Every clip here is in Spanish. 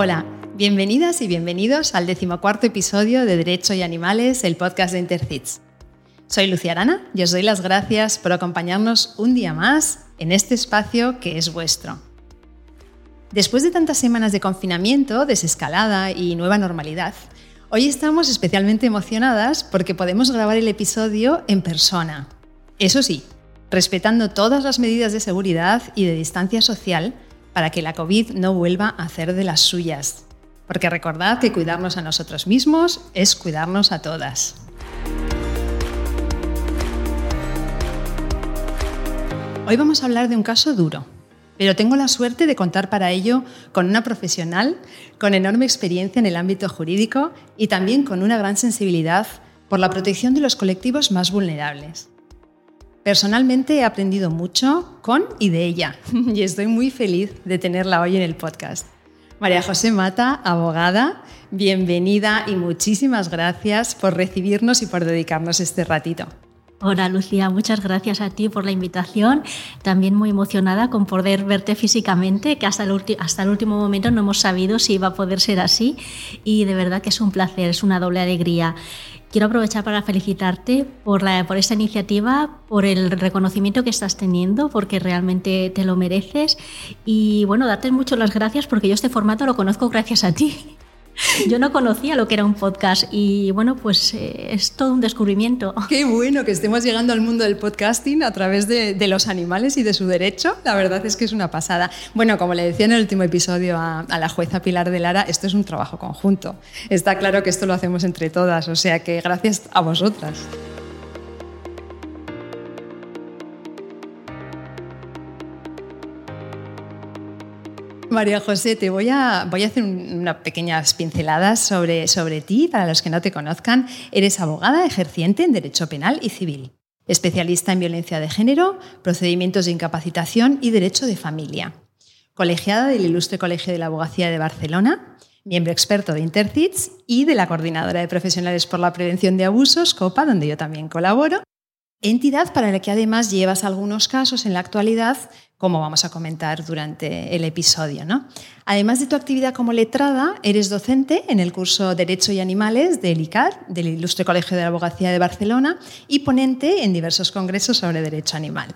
Hola, bienvenidas y bienvenidos al decimocuarto episodio de Derecho y Animales, el podcast de Intercits. Soy Lucia Arana y os doy las gracias por acompañarnos un día más en este espacio que es vuestro. Después de tantas semanas de confinamiento, desescalada y nueva normalidad, hoy estamos especialmente emocionadas porque podemos grabar el episodio en persona. Eso sí, respetando todas las medidas de seguridad y de distancia social para que la COVID no vuelva a hacer de las suyas. Porque recordad que cuidarnos a nosotros mismos es cuidarnos a todas. Hoy vamos a hablar de un caso duro, pero tengo la suerte de contar para ello con una profesional con enorme experiencia en el ámbito jurídico y también con una gran sensibilidad por la protección de los colectivos más vulnerables. Personalmente he aprendido mucho con y de ella y estoy muy feliz de tenerla hoy en el podcast. María José Mata, abogada, bienvenida y muchísimas gracias por recibirnos y por dedicarnos este ratito. Hola Lucía, muchas gracias a ti por la invitación. También muy emocionada con poder verte físicamente, que hasta el, hasta el último momento no hemos sabido si iba a poder ser así y de verdad que es un placer, es una doble alegría. Quiero aprovechar para felicitarte por, la, por esta iniciativa, por el reconocimiento que estás teniendo, porque realmente te lo mereces. Y bueno, darte muchas las gracias porque yo este formato lo conozco gracias a ti. Yo no conocía lo que era un podcast y bueno, pues eh, es todo un descubrimiento. Qué bueno que estemos llegando al mundo del podcasting a través de, los animales y de su derecho. La verdad es que es una pasada. Bueno, como le decía en el último episodio a, a la jueza Pilar de Lara, esto es un trabajo conjunto. Está claro que esto lo hacemos entre todas, o sea que gracias a vosotras. María José, te voy a, voy a hacer unas pequeñas pinceladas sobre, sobre ti. Para los que no te conozcan, eres abogada ejerciente en Derecho Penal y Civil, especialista en violencia de género, procedimientos de incapacitación y Derecho de Familia. Colegiada del Ilustre Colegio de la Abogacía de Barcelona, miembro experto de Intercits y de la Coordinadora de Profesionales por la Prevención de Abusos, COPA, donde yo también colaboro, entidad para la que además llevas algunos casos en la actualidad como vamos a comentar durante el episodio. ¿no? Además de tu actividad como letrada, eres docente en el curso Derecho y Animales del ICAR, del Ilustre Colegio de la Abogacía de Barcelona, y ponente en diversos congresos sobre derecho animal.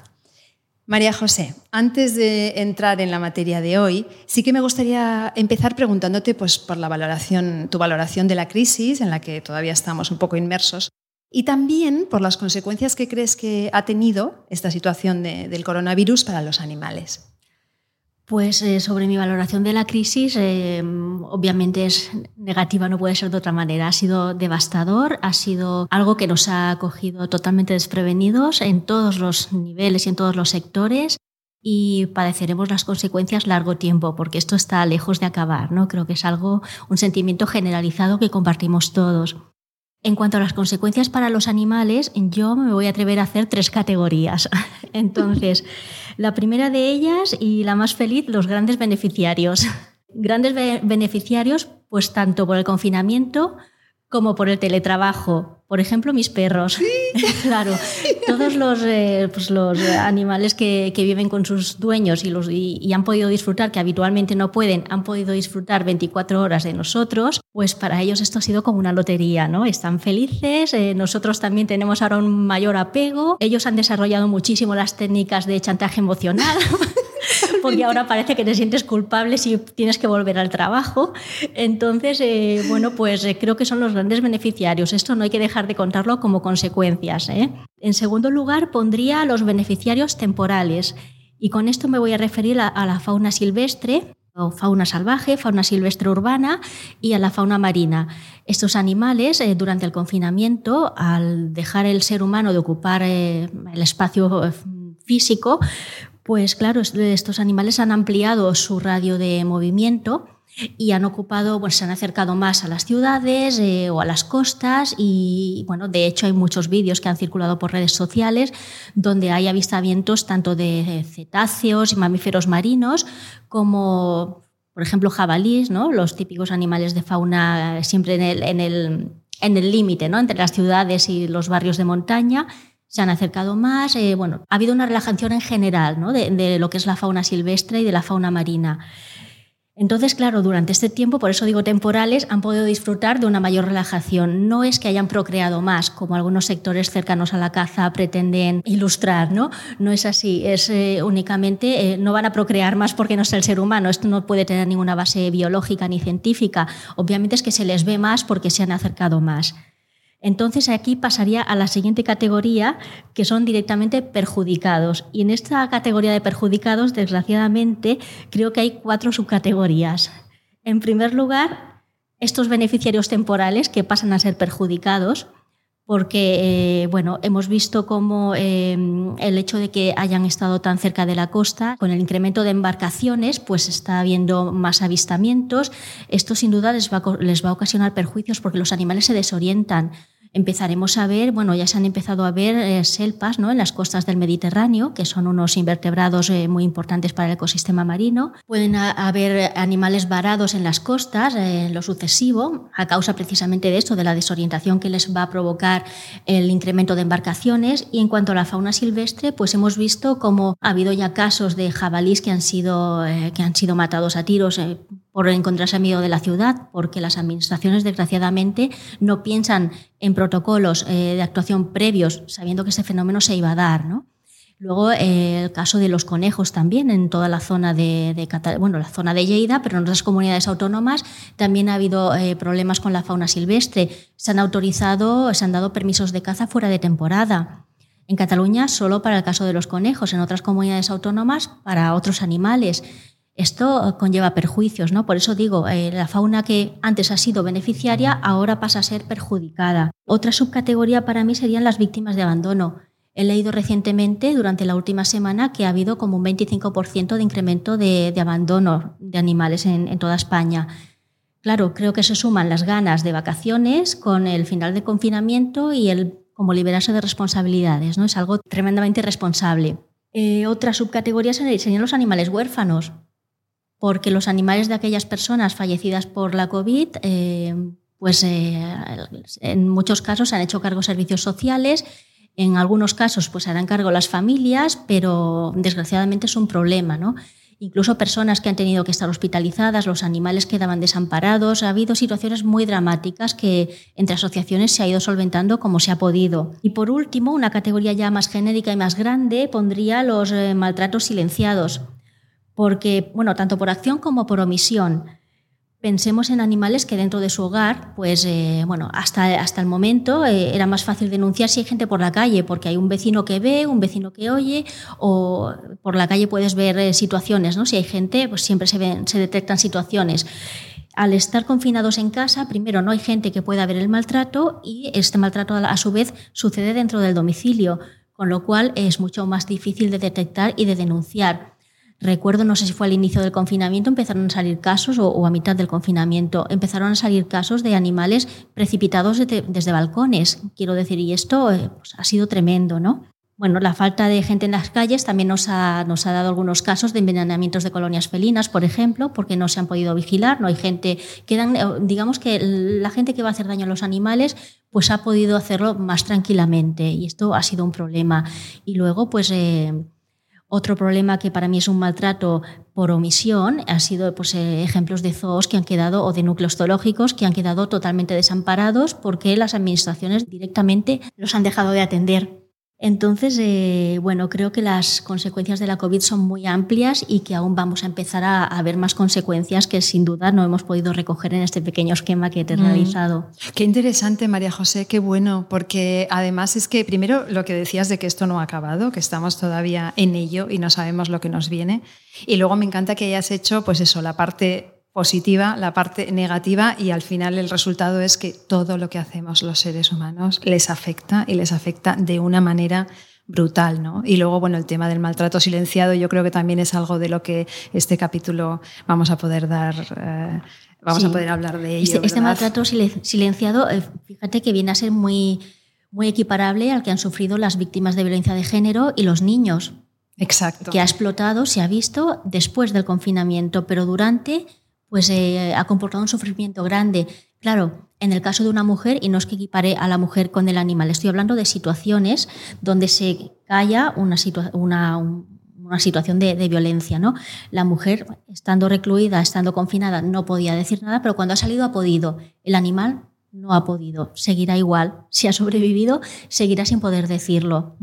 María José, antes de entrar en la materia de hoy, sí que me gustaría empezar preguntándote pues, por la valoración, tu valoración de la crisis en la que todavía estamos un poco inmersos y también por las consecuencias que crees que ha tenido esta situación del coronavirus para los animales. Pues eh, sobre mi valoración de la crisis, eh, obviamente es negativa, no puede ser de otra manera. Ha sido devastador, ha sido algo que nos ha cogido totalmente desprevenidos en todos los niveles y en todos los sectores y padeceremos las consecuencias largo tiempo, porque esto está lejos de acabar. ¿no? Creo que es algo, un sentimiento generalizado que compartimos todos. En cuanto a las consecuencias para los animales, yo me voy a atrever a hacer tres categorías. Entonces, la primera de ellas y la más feliz, los grandes beneficiarios. Grandes beneficiarios, pues tanto por el confinamiento como por el teletrabajo. Por ejemplo, mis perros. claro, todos los, eh, pues los animales que, que, viven con sus dueños y, los, y, han podido disfrutar, que habitualmente no pueden, han podido disfrutar 24 horas de nosotros, pues para ellos esto ha sido como una lotería, ¿no? Están felices, eh, nosotros también tenemos ahora un mayor apego, ellos han desarrollado muchísimo las técnicas de chantaje emocional. porque ahora parece que te sientes culpable si tienes que volver al trabajo. Entonces, eh, bueno, pues eh, creo que son los grandes beneficiarios. Esto no hay que dejar de contarlo como consecuencias. ¿eh? En segundo lugar, pondría a los beneficiarios temporales. Y con esto me voy a referir a, la fauna silvestre, o fauna salvaje, fauna silvestre urbana y a la fauna marina. Estos animales, durante el confinamiento, al dejar el ser humano de ocupar el espacio físico, pues claro, estos animales han ampliado su radio de movimiento y han ocupado, pues se han acercado más a las ciudades eh, o a las costas y bueno, de hecho hay muchos vídeos que han circulado por redes sociales donde hay avistamientos tanto de cetáceos y mamíferos marinos como, por ejemplo, jabalíes, ¿no? los típicos animales de fauna siempre en el, en el, en el límite ¿no? entre las ciudades y los barrios de montaña se han acercado más. Eh, bueno, ha habido una relajación en general ¿no? de, lo que es la fauna silvestre y de la fauna marina. Entonces, claro, durante este tiempo, por eso digo temporales, han podido disfrutar de una mayor relajación. No es que hayan procreado más, como algunos sectores cercanos a la caza pretenden ilustrar, ¿no? No es así, es eh, únicamente, eh, no van a procrear más porque no es el ser humano, esto no puede tener ninguna base biológica ni científica. Obviamente es que se les ve más porque se han acercado más. Entonces aquí pasaría a la siguiente categoría, que son directamente perjudicados. Y en esta categoría de perjudicados, desgraciadamente, creo que hay cuatro subcategorías. En primer lugar, estos beneficiarios temporales que pasan a ser perjudicados, porque eh, bueno, hemos visto cómo eh, el hecho de que hayan estado tan cerca de la costa, con el incremento de embarcaciones, pues está habiendo más avistamientos. Esto sin duda les va, les va a ocasionar perjuicios porque los animales se desorientan empezaremos a ver, bueno, ya se han empezado a ver eh, selpas ¿no? en las costas del Mediterráneo, que son unos invertebrados eh, muy importantes para el ecosistema marino. Pueden haber animales varados en las costas, eh, en lo sucesivo, a causa precisamente de esto, de la desorientación que les va a provocar el incremento de embarcaciones. Y en cuanto a la fauna silvestre, pues hemos visto cómo ha habido ya casos de jabalís que han sido, que han sido matados a tiros por encontrarse en medio de la ciudad, porque las administraciones, desgraciadamente, no piensan en protocolos eh, de actuación previos, sabiendo que ese fenómeno se iba a dar. ¿no? Luego, eh, el caso de los conejos también, en toda la zona de, bueno, la zona de Lleida, pero en otras comunidades autónomas también ha habido eh, problemas con la fauna silvestre. Se han autorizado, se han dado permisos de caza fuera de temporada. En Cataluña solo para el caso de los conejos, en otras comunidades autónomas para otros animales. Esto conlleva perjuicios, ¿no? Por eso digo, eh, la fauna que antes ha sido beneficiaria ahora pasa a ser perjudicada. Otra subcategoría para mí serían las víctimas de abandono. He leído recientemente, durante la última semana, que ha habido como un 25% de incremento de, abandono de animales en, toda España. Claro, creo que se suman las ganas de vacaciones con el final del confinamiento y el como liberarse de responsabilidades, ¿no? Es algo tremendamente responsable. Eh, otra subcategoría serían los animales huérfanos porque los animales de aquellas personas fallecidas por la COVID, eh, pues eh, en muchos casos se han hecho cargo servicios sociales, en algunos casos pues harán cargo las familias, pero desgraciadamente es un problema, ¿no? Incluso personas que han tenido que estar hospitalizadas, los animales quedaban desamparados. Ha habido situaciones muy dramáticas que entre asociaciones se ha ido solventando como se ha podido. Y por último, una categoría ya más genérica y más grande pondría los eh, maltratos silenciados porque, bueno, tanto por acción como por omisión, pensemos en animales que dentro de su hogar, pues, eh, bueno, hasta, hasta el momento eh, era más fácil denunciar si hay gente por la calle, porque hay un vecino que ve, un vecino que oye, o por la calle puedes ver eh, situaciones, ¿no? Si hay gente, pues siempre se, ven, se detectan situaciones. Al estar confinados en casa, primero no hay gente que pueda ver el maltrato y este maltrato a su vez sucede dentro del domicilio, con lo cual es mucho más difícil de detectar y de denunciar. Recuerdo, no sé si fue al inicio del confinamiento, empezaron a salir casos, o, a mitad del confinamiento, empezaron a salir casos de animales precipitados desde, balcones. Quiero decir, y esto eh, pues, ha sido tremendo, ¿no? Bueno, la falta de gente en las calles también nos ha, nos ha dado algunos casos de envenenamientos de colonias felinas, por ejemplo, porque no se han podido vigilar, no hay gente, quedan, eh, digamos que la gente que va a hacer daño a los animales, pues ha podido hacerlo más tranquilamente y esto ha sido un problema. Y luego, pues... Eh, otro problema que para mí es un maltrato por omisión ha sido pues, eh, ejemplos de zoos que han quedado o de núcleos zoológicos que han quedado totalmente desamparados porque las administraciones directamente los han dejado de atender. Entonces, eh, bueno, creo que las consecuencias de la COVID son muy amplias y que aún vamos a empezar a, ver más consecuencias que sin duda no hemos podido recoger en este pequeño esquema que te he mm. realizado. Qué interesante, María José, qué bueno, porque además es que primero lo que decías de que esto no ha acabado, que estamos todavía en ello y no sabemos lo que nos viene. Y luego me encanta que hayas hecho, pues eso, la parte positiva, la parte negativa y al final el resultado es que todo lo que hacemos los seres humanos les afecta y les afecta de una manera brutal, ¿no? Y luego, bueno, el tema del maltrato silenciado yo creo que también es algo de lo que este capítulo vamos a poder dar, eh, vamos a poder hablar de ello. Este, este maltrato silenciado, eh, fíjate que viene a ser muy, muy equiparable al que han sufrido las víctimas de violencia de género y los niños. Exacto. Que ha explotado, se ha visto después del confinamiento, pero durante pues eh, ha comportado un sufrimiento grande. Claro, en el caso de una mujer, y no es que equipare a la mujer con el animal, estoy hablando de situaciones donde se calla una, una, situación de, de, violencia. ¿no? La mujer, estando recluida, estando confinada, no podía decir nada, pero cuando ha salido ha podido. El animal no ha podido, seguirá igual. Si ha sobrevivido, seguirá sin poder decirlo.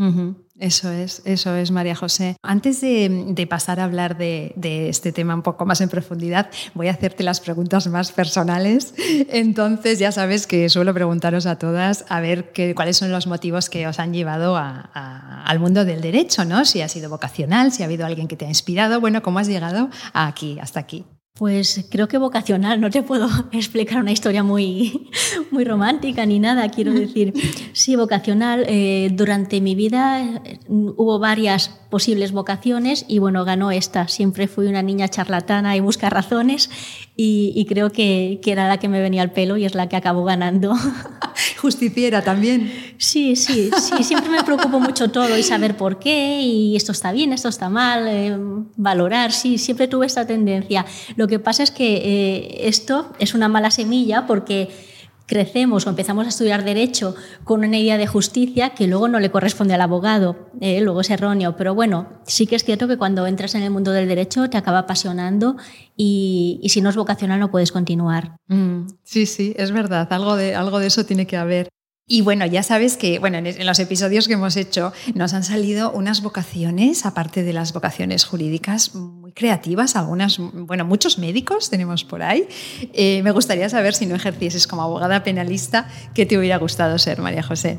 Eso es, eso es, María José. Antes de, pasar a hablar de, este tema un poco más en profundidad, voy a hacerte las preguntas más personales. Entonces, ya sabes que suelo preguntaros a todas a ver qué, cuáles son los motivos que os han llevado al mundo del derecho, ¿no? Si ha sido vocacional, si ha habido alguien que te ha inspirado, bueno, ¿cómo has llegado aquí, hasta aquí? Pues creo que vocacional, no te puedo explicar una historia muy, muy romántica ni nada, quiero decir. Sí, vocacional. Eh, durante mi vida eh, hubo varias posibles vocaciones y bueno, ganó esta. Siempre fui una niña charlatana y busca razones y, creo que, que, era la que me venía al pelo y es la que acabó ganando. Justiciera también. Sí, sí, sí, siempre me preocupo mucho todo y saber por qué y esto está bien, esto está mal, eh, valorar, sí, siempre tuve esta tendencia. Lo que pasa es que eh, esto es una mala semilla porque crecemos o empezamos a estudiar derecho con una idea de justicia que luego no le corresponde al abogado, eh, luego es erróneo. Pero bueno, sí que es cierto que cuando entras en el mundo del derecho te acaba apasionando y, si no es vocacional no puedes continuar. Mm, sí, sí, es verdad, algo de, algo de eso tiene que haber. Y bueno, ya sabes que bueno, en los episodios que hemos hecho nos han salido unas vocaciones, aparte de las vocaciones jurídicas, muy creativas, algunas, bueno, muchos médicos tenemos por ahí. Eh, me gustaría saber si no ejercieses como abogada penalista, ¿qué te hubiera gustado ser, María José?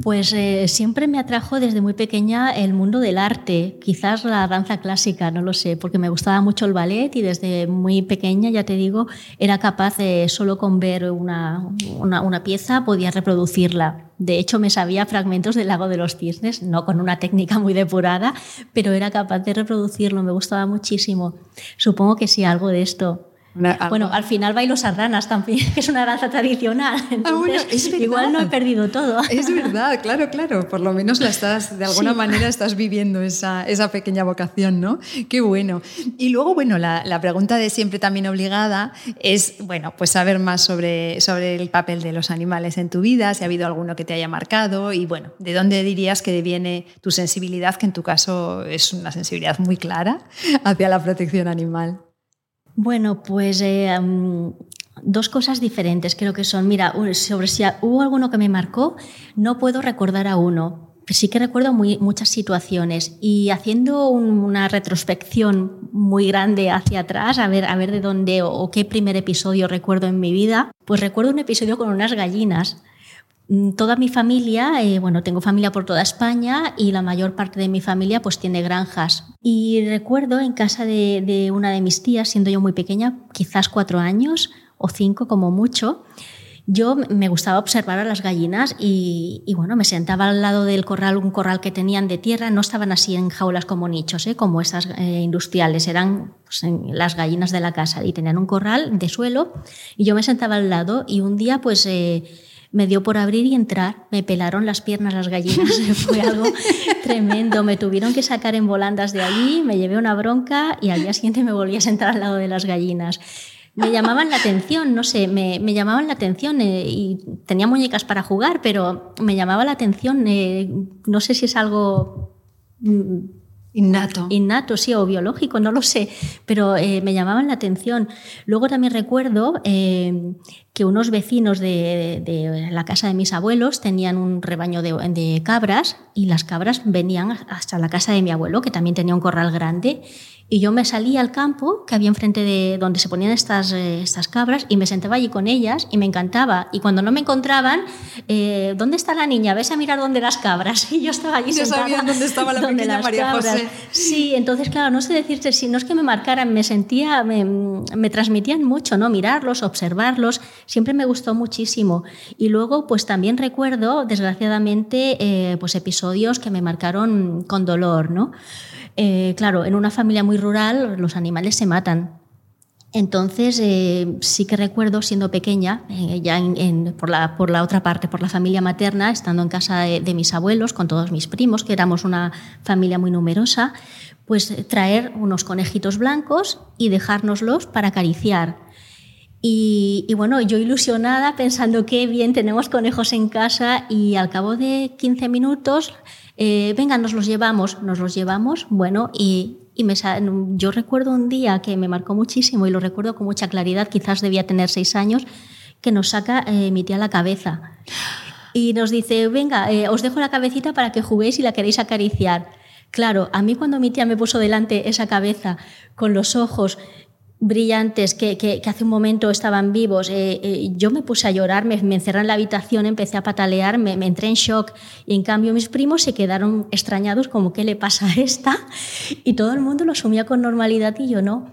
Pues eh, siempre me atrajo desde muy pequeña el mundo del arte, quizás la danza clásica, no lo sé, porque me gustaba mucho el ballet y desde muy pequeña, ya te digo, era capaz de solo con ver una, una, pieza podía reproducirla. De hecho, me sabía fragmentos del lago de los cisnes, no con una técnica muy depurada, pero era capaz de reproducirlo, me gustaba muchísimo. Supongo que sí, algo de esto bueno, al final bailo sardanas también, que es una danza tradicional. Ah, igual no he perdido todo. Es verdad, claro, claro. Por lo menos la estás, de alguna manera estás viviendo esa, esa, pequeña vocación, ¿no? Qué bueno. Y luego, bueno, la, la, pregunta de siempre también obligada es, bueno, pues saber más sobre, sobre el papel de los animales en tu vida, si ha habido alguno que te haya marcado y, bueno, ¿de dónde dirías que viene tu sensibilidad, que en tu caso es una sensibilidad muy clara hacia la protección animal? Bueno, pues eh, dos cosas diferentes creo que son. Mira, sobre si hubo alguno que me marcó, no puedo recordar a uno. Sí que recuerdo muy, muchas situaciones y haciendo una retrospección muy grande hacia atrás, a ver, a ver de dónde o qué primer episodio recuerdo en mi vida, pues recuerdo un episodio con unas gallinas toda mi familia, eh, bueno, tengo familia por toda España y la mayor parte de mi familia pues tiene granjas. Y recuerdo en casa de, una de mis tías, siendo yo muy pequeña, quizás cuatro años o cinco como mucho, yo me gustaba observar a las gallinas y, bueno, me sentaba al lado del corral, un corral que tenían de tierra, no estaban así en jaulas como nichos, ¿eh? como esas eh, industriales, eran pues, las gallinas de la casa y tenían un corral de suelo y yo me sentaba al lado y un día pues me dio por abrir y entrar, me pelaron las piernas las gallinas, fue algo tremendo, me tuvieron que sacar en volandas de allí, me llevé una bronca y al día siguiente me volví a sentar al lado de las gallinas. Me llamaban la atención, no sé, me, llamaban la atención eh, y tenía muñecas para jugar, pero me llamaba la atención, eh, no sé si es algo mm, Innato. Innato, sí, o biológico, no lo sé, pero eh, me llamaban la atención. Luego también recuerdo eh, que unos vecinos de, la casa de mis abuelos tenían un rebaño de, de cabras y las cabras venían hasta la casa de mi abuelo, que también tenía un corral grande, y yo me salía al campo que había enfrente de donde se ponían estas, eh, estas cabras y me sentaba allí con ellas y me encantaba. Y cuando no me encontraban, eh, ¿dónde está la niña? Ves a mirar dónde las cabras. Y yo estaba allí ya sentada. dónde estaba la pequeña María José. Sí, entonces, claro, no sé decirte si no es que me marcaran, me sentía, me, me transmitían mucho, ¿no? Mirarlos, observarlos, siempre me gustó muchísimo. Y luego, pues también recuerdo, desgraciadamente, eh, pues episodios que me marcaron con dolor, ¿no? Eh, claro, en una familia muy rural los animales se matan. Entonces, eh, sí que recuerdo, siendo pequeña, eh, ya por, la, otra parte, por la familia materna, estando en casa de, mis abuelos, con todos mis primos, que éramos una familia muy numerosa, pues traer unos conejitos blancos y dejárnoslos para acariciar. Y, y, bueno, yo ilusionada pensando qué bien tenemos conejos en casa y al cabo de 15 minutos Eh, venga, nos los llevamos, nos los llevamos, bueno, y, y me, yo recuerdo un día que me marcó muchísimo y lo recuerdo con mucha claridad, quizás debía tener seis años, que nos saca eh, mi tía la cabeza y nos dice, venga, eh, os dejo la cabecita para que juguéis y la queréis acariciar. Claro, a mí cuando mi tía me puso delante esa cabeza con los ojos brillantes que, que, hace un momento estaban vivos. Eh, eh, yo me puse a llorar, me, encerré en la habitación, empecé a patalear, me, entré en shock y en cambio mis primos se quedaron extrañados como ¿qué le pasa a esta? Y todo el mundo lo asumía con normalidad y yo no.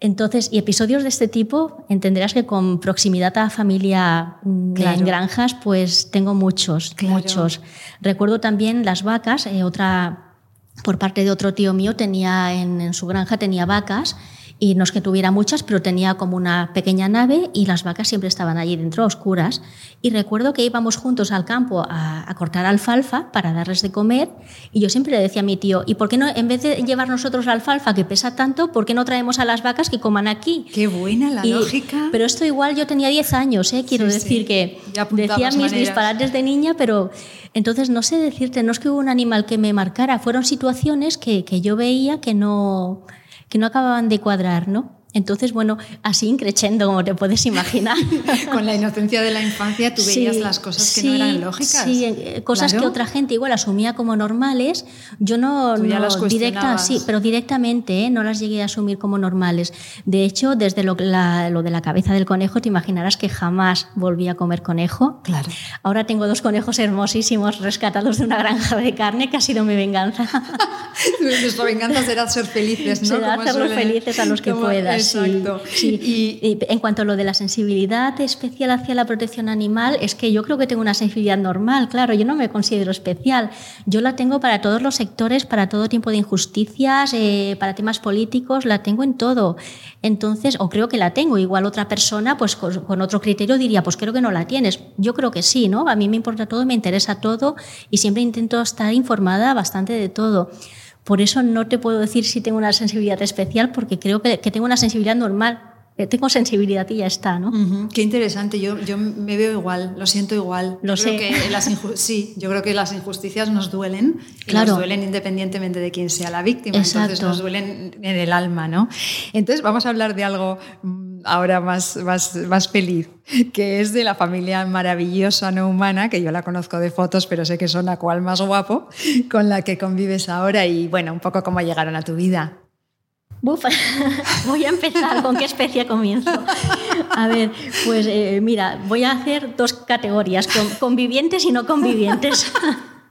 Entonces, y episodios de este tipo, entenderás que con proximidad a la familia mm, en granjas, pues tengo muchos, muchos. Recuerdo también las vacas, eh, otra, por parte de otro tío mío, tenía en, en su granja tenía vacas y no es que tuviera muchas, pero tenía como una pequeña nave y las vacas siempre estaban allí dentro, oscuras. Y recuerdo que íbamos juntos al campo a, cortar alfalfa para darles de comer y yo siempre le decía a mi tío, ¿y por qué no, en vez de llevar nosotros la alfalfa que pesa tanto, por qué no traemos a las vacas que coman aquí? Qué buena la lógica. Pero esto igual yo tenía 10 años, ¿eh? quiero decir que decía mis disparates de niña, pero entonces no sé decirte, no es que hubo un animal que me marcara, fueron situaciones que, que yo veía que no que no acababan de cuadrar, ¿no? Entonces, bueno, así increchendo, como te puedes imaginar. Con la inocencia de la infancia tú veías las cosas que no eran lógicas. Sí, eh, cosas que otra gente igual asumía como normales. Yo no, no directa, sí, pero directamente ¿eh? no las llegué a asumir como normales. De hecho, desde lo, lo, de la cabeza del conejo, te imaginarás que jamás volví a comer conejo. Claro. Ahora tengo dos conejos hermosísimos rescatados de una granja de carne que ha sido mi venganza. Nuestra venganza será ser felices, ¿no? Será hacerlos felices a los que puedas. Exacto. Y, en cuanto a lo de la sensibilidad especial hacia la protección animal, es que yo creo que tengo una sensibilidad normal, claro, yo no me considero especial. Yo la tengo para todos los sectores, para todo tipo de injusticias, eh, para temas políticos, la tengo en todo. Entonces, o creo que la tengo, igual otra persona, pues con, con otro criterio diría, pues creo que no la tienes. Yo creo que sí, ¿no? A mí me importa todo, me interesa todo y siempre intento estar informada bastante de todo. Por eso no te puedo decir si tengo una sensibilidad especial, porque creo que, tengo una sensibilidad normal. Eh, tengo sensibilidad y ya está, ¿no? Qué interesante, yo, yo me veo igual, lo siento igual. Lo sé. que las sí, yo creo que las injusticias nos duelen, y nos duelen independientemente de quién sea la víctima, entonces nos duelen en el alma, ¿no? Entonces vamos a hablar de algo ahora más, más, más feliz, que es de la familia maravillosa no humana, que yo la conozco de fotos, pero sé que son la cual más guapo, con la que convives ahora y bueno, un poco cómo llegaron a tu vida. Buf, voy a empezar. ¿Con qué especie comienzo? A ver, pues eh, mira, voy a hacer dos categorías, convivientes y no convivientes.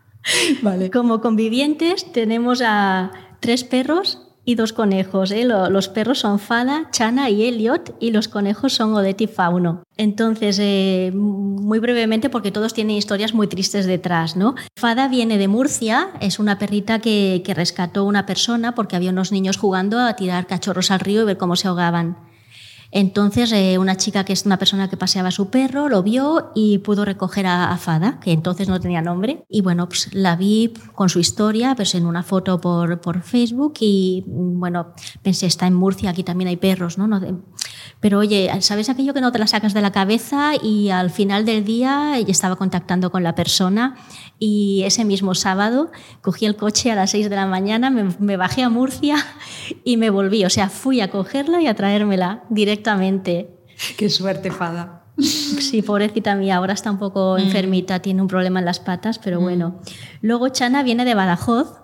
Vale. Como convivientes tenemos a tres perros y dos conejos. ¿eh? Los perros son Fada, Chana y Elliot y los conejos son Odette y Fauno. Entonces, eh, muy brevemente, porque todos tienen historias muy tristes detrás. ¿no? Fada viene de Murcia, es una perrita que, que rescató una persona porque había unos niños jugando a tirar cachorros al río y ver cómo se ahogaban. Entonces, eh, una chica que es una persona que paseaba a su perro lo vio y pudo recoger a, Fada, que entonces no tenía nombre. Y bueno, pues la vi con su historia pues en una foto por, por Facebook y bueno, pensé, está en Murcia, aquí también hay perros, ¿no? no pero oye, ¿sabes aquello que no te la sacas de la cabeza? Y al final del día estaba contactando con la persona y ese mismo sábado cogí el coche a las 6 de la mañana, me, bajé a Murcia y me volví. O sea, fui a cogerla y a traérmela directamente. Qué suerte, Fada. Sí, pobrecita mía, ahora está un poco mm. enfermita, tiene un problema en las patas, pero mm. bueno. Luego Chana viene de Badajoz,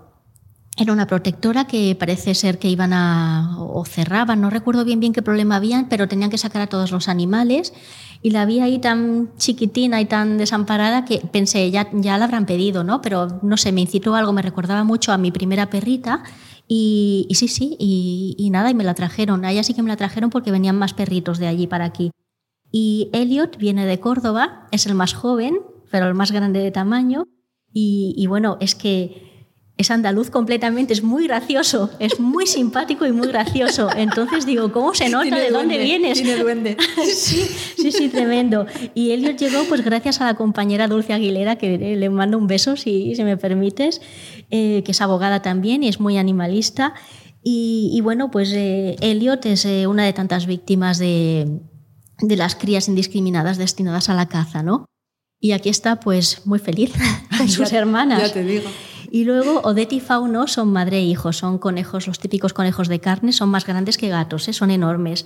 era una protectora que parece ser que iban a o cerraban, no recuerdo bien bien qué problema habían, pero tenían que sacar a todos los animales y la vi ahí tan chiquitina y tan desamparada que pensé, ya, ya la habrán pedido, ¿no? Pero no sé, me incitó algo, me recordaba mucho a mi primera perrita y, sí, sí, y, y, nada, y me la trajeron. A ella sí que me la trajeron porque venían más perritos de allí para aquí. Y Elliot viene de Córdoba, es el más joven, pero el más grande de tamaño. y bueno, es que es andaluz completamente, es muy gracioso, es muy simpático y muy gracioso. Entonces digo, ¿cómo se nota de dónde vienes? Tiene duende. sí, sí, sí, tremendo. Y Elliot llegó pues gracias a la compañera Dulce Aguilera, que le mando un beso si, si me permites, eh, que es abogada también y es muy animalista. Y, bueno, pues eh, Elliot es eh, una de tantas víctimas de, de las crías indiscriminadas destinadas a la caza, ¿no? Y aquí está pues muy feliz con sus hermanas. Ya te digo. Y luego Odette y Fauno son madre e hijo, son conejos, los típicos conejos de carne, son más grandes que gatos, ¿eh? son enormes.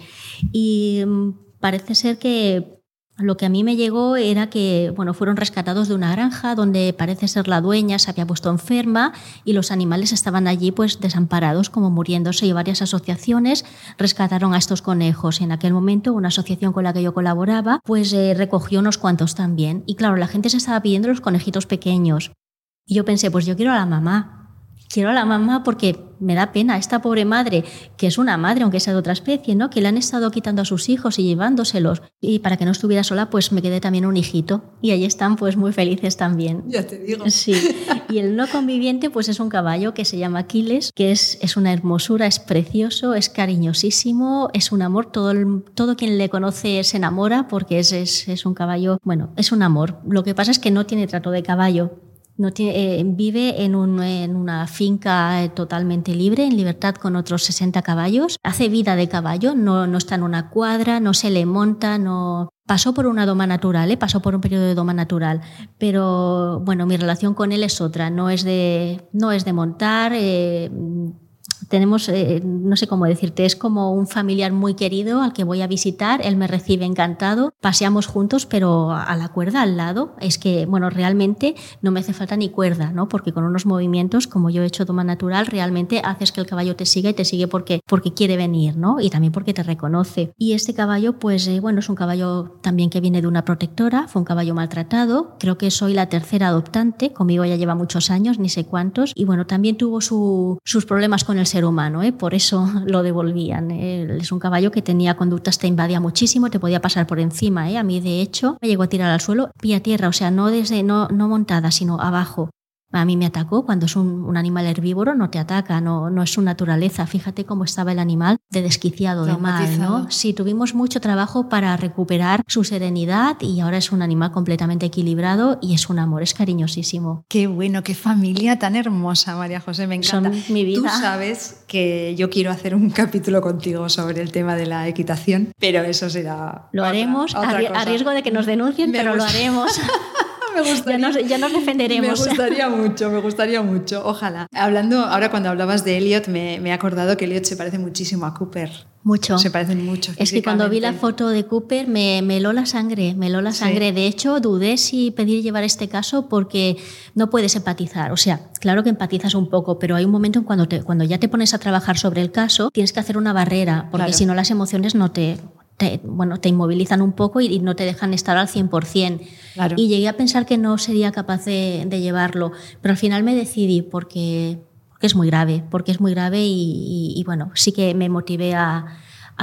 Y mm, parece ser que lo que a mí me llegó era que bueno, fueron rescatados de una granja donde parece ser la dueña se había puesto enferma y los animales estaban allí pues desamparados como muriéndose y varias asociaciones rescataron a estos conejos. En aquel momento una asociación con la que yo colaboraba pues eh, recogió unos cuantos también y claro, la gente se estaba pidiendo los conejitos pequeños. Y yo pensé, pues yo quiero a la mamá, quiero a la mamá porque me da pena esta pobre madre, que es una madre, aunque sea de otra especie, ¿no? que le han estado quitando a sus hijos y llevándoselos. Y para que no estuviera sola, pues me quedé también un hijito. Y allí están pues muy felices también. Ya te digo. Sí. Y el no conviviente pues es un caballo que se llama Aquiles, que es, es una hermosura, es precioso, es cariñosísimo, es un amor. Todo, todo quien le conoce se enamora porque es, es, es un caballo, bueno, es un amor. Lo que pasa es que no tiene trato de caballo no tiene, eh, vive en, una finca eh, totalmente libre, en libertad con otros 60 caballos. Hace vida de caballo, no, no está en una cuadra, no se le monta, no, pasó por una doma natural, ¿eh? pasó por un periodo de doma natural, pero bueno, mi relación con él es otra, no es de, no es de montar, eh, tenemos, eh, no sé cómo decirte, es como un familiar muy querido al que voy a visitar, él me recibe encantado, paseamos juntos, pero a la cuerda al lado, es que, bueno, realmente no me hace falta ni cuerda, ¿no? Porque con unos movimientos, como yo he hecho toma natural, realmente haces que el caballo te siga y te sigue porque, porque quiere venir, ¿no? Y también porque te reconoce. Y este caballo, pues, eh, bueno, es un caballo también que viene de una protectora, fue un caballo maltratado, creo que soy la tercera adoptante, conmigo ya lleva muchos años, ni sé cuántos, y bueno, también tuvo sus problemas con el ser humano, ¿eh? por eso lo devolvían. Es un caballo que tenía conductas, te invadía muchísimo, te podía pasar por encima. ¿eh? A mí, de hecho, me llegó a tirar al suelo, pie tierra, o sea, no, desde, no, no montada, sino abajo. A mí me atacó, cuando es un, animal herbívoro no te ataca, no, no es su naturaleza. Fíjate cómo estaba el animal de desquiciado, de mal, ¿no? Sí, tuvimos mucho trabajo para recuperar su serenidad y ahora es un animal completamente equilibrado y es un amor, es cariñosísimo. Qué bueno, qué familia tan hermosa, María José, me encanta. Son mi vida. Tú sabes que yo quiero hacer un capítulo contigo sobre el tema de la equitación, pero eso será... Lo haremos, a, riesgo de que nos denuncien, pero lo haremos. Ya nos, defenderemos. Me gustaría mucho, me gustaría mucho, ojalá. Hablando, ahora cuando hablabas de Elliot, me, he acordado que Elliot se parece muchísimo a Cooper. Mucho. Se parecen mucho. Es que cuando vi la foto de Cooper me, me heló la sangre, me heló la sangre. De hecho, dudé si pedir llevar este caso porque no puedes empatizar. O sea, claro que empatizas un poco, pero hay un momento en cuando, te, cuando ya te pones a trabajar sobre el caso, tienes que hacer una barrera, porque si no las emociones no te, te, bueno, te inmovilizan un poco y, no te dejan estar al 100%. Y llegué a pensar que no sería capaz de, llevarlo, pero al final me decidí porque, porque, es muy grave, porque es muy grave y, bueno, sí que me motivé a,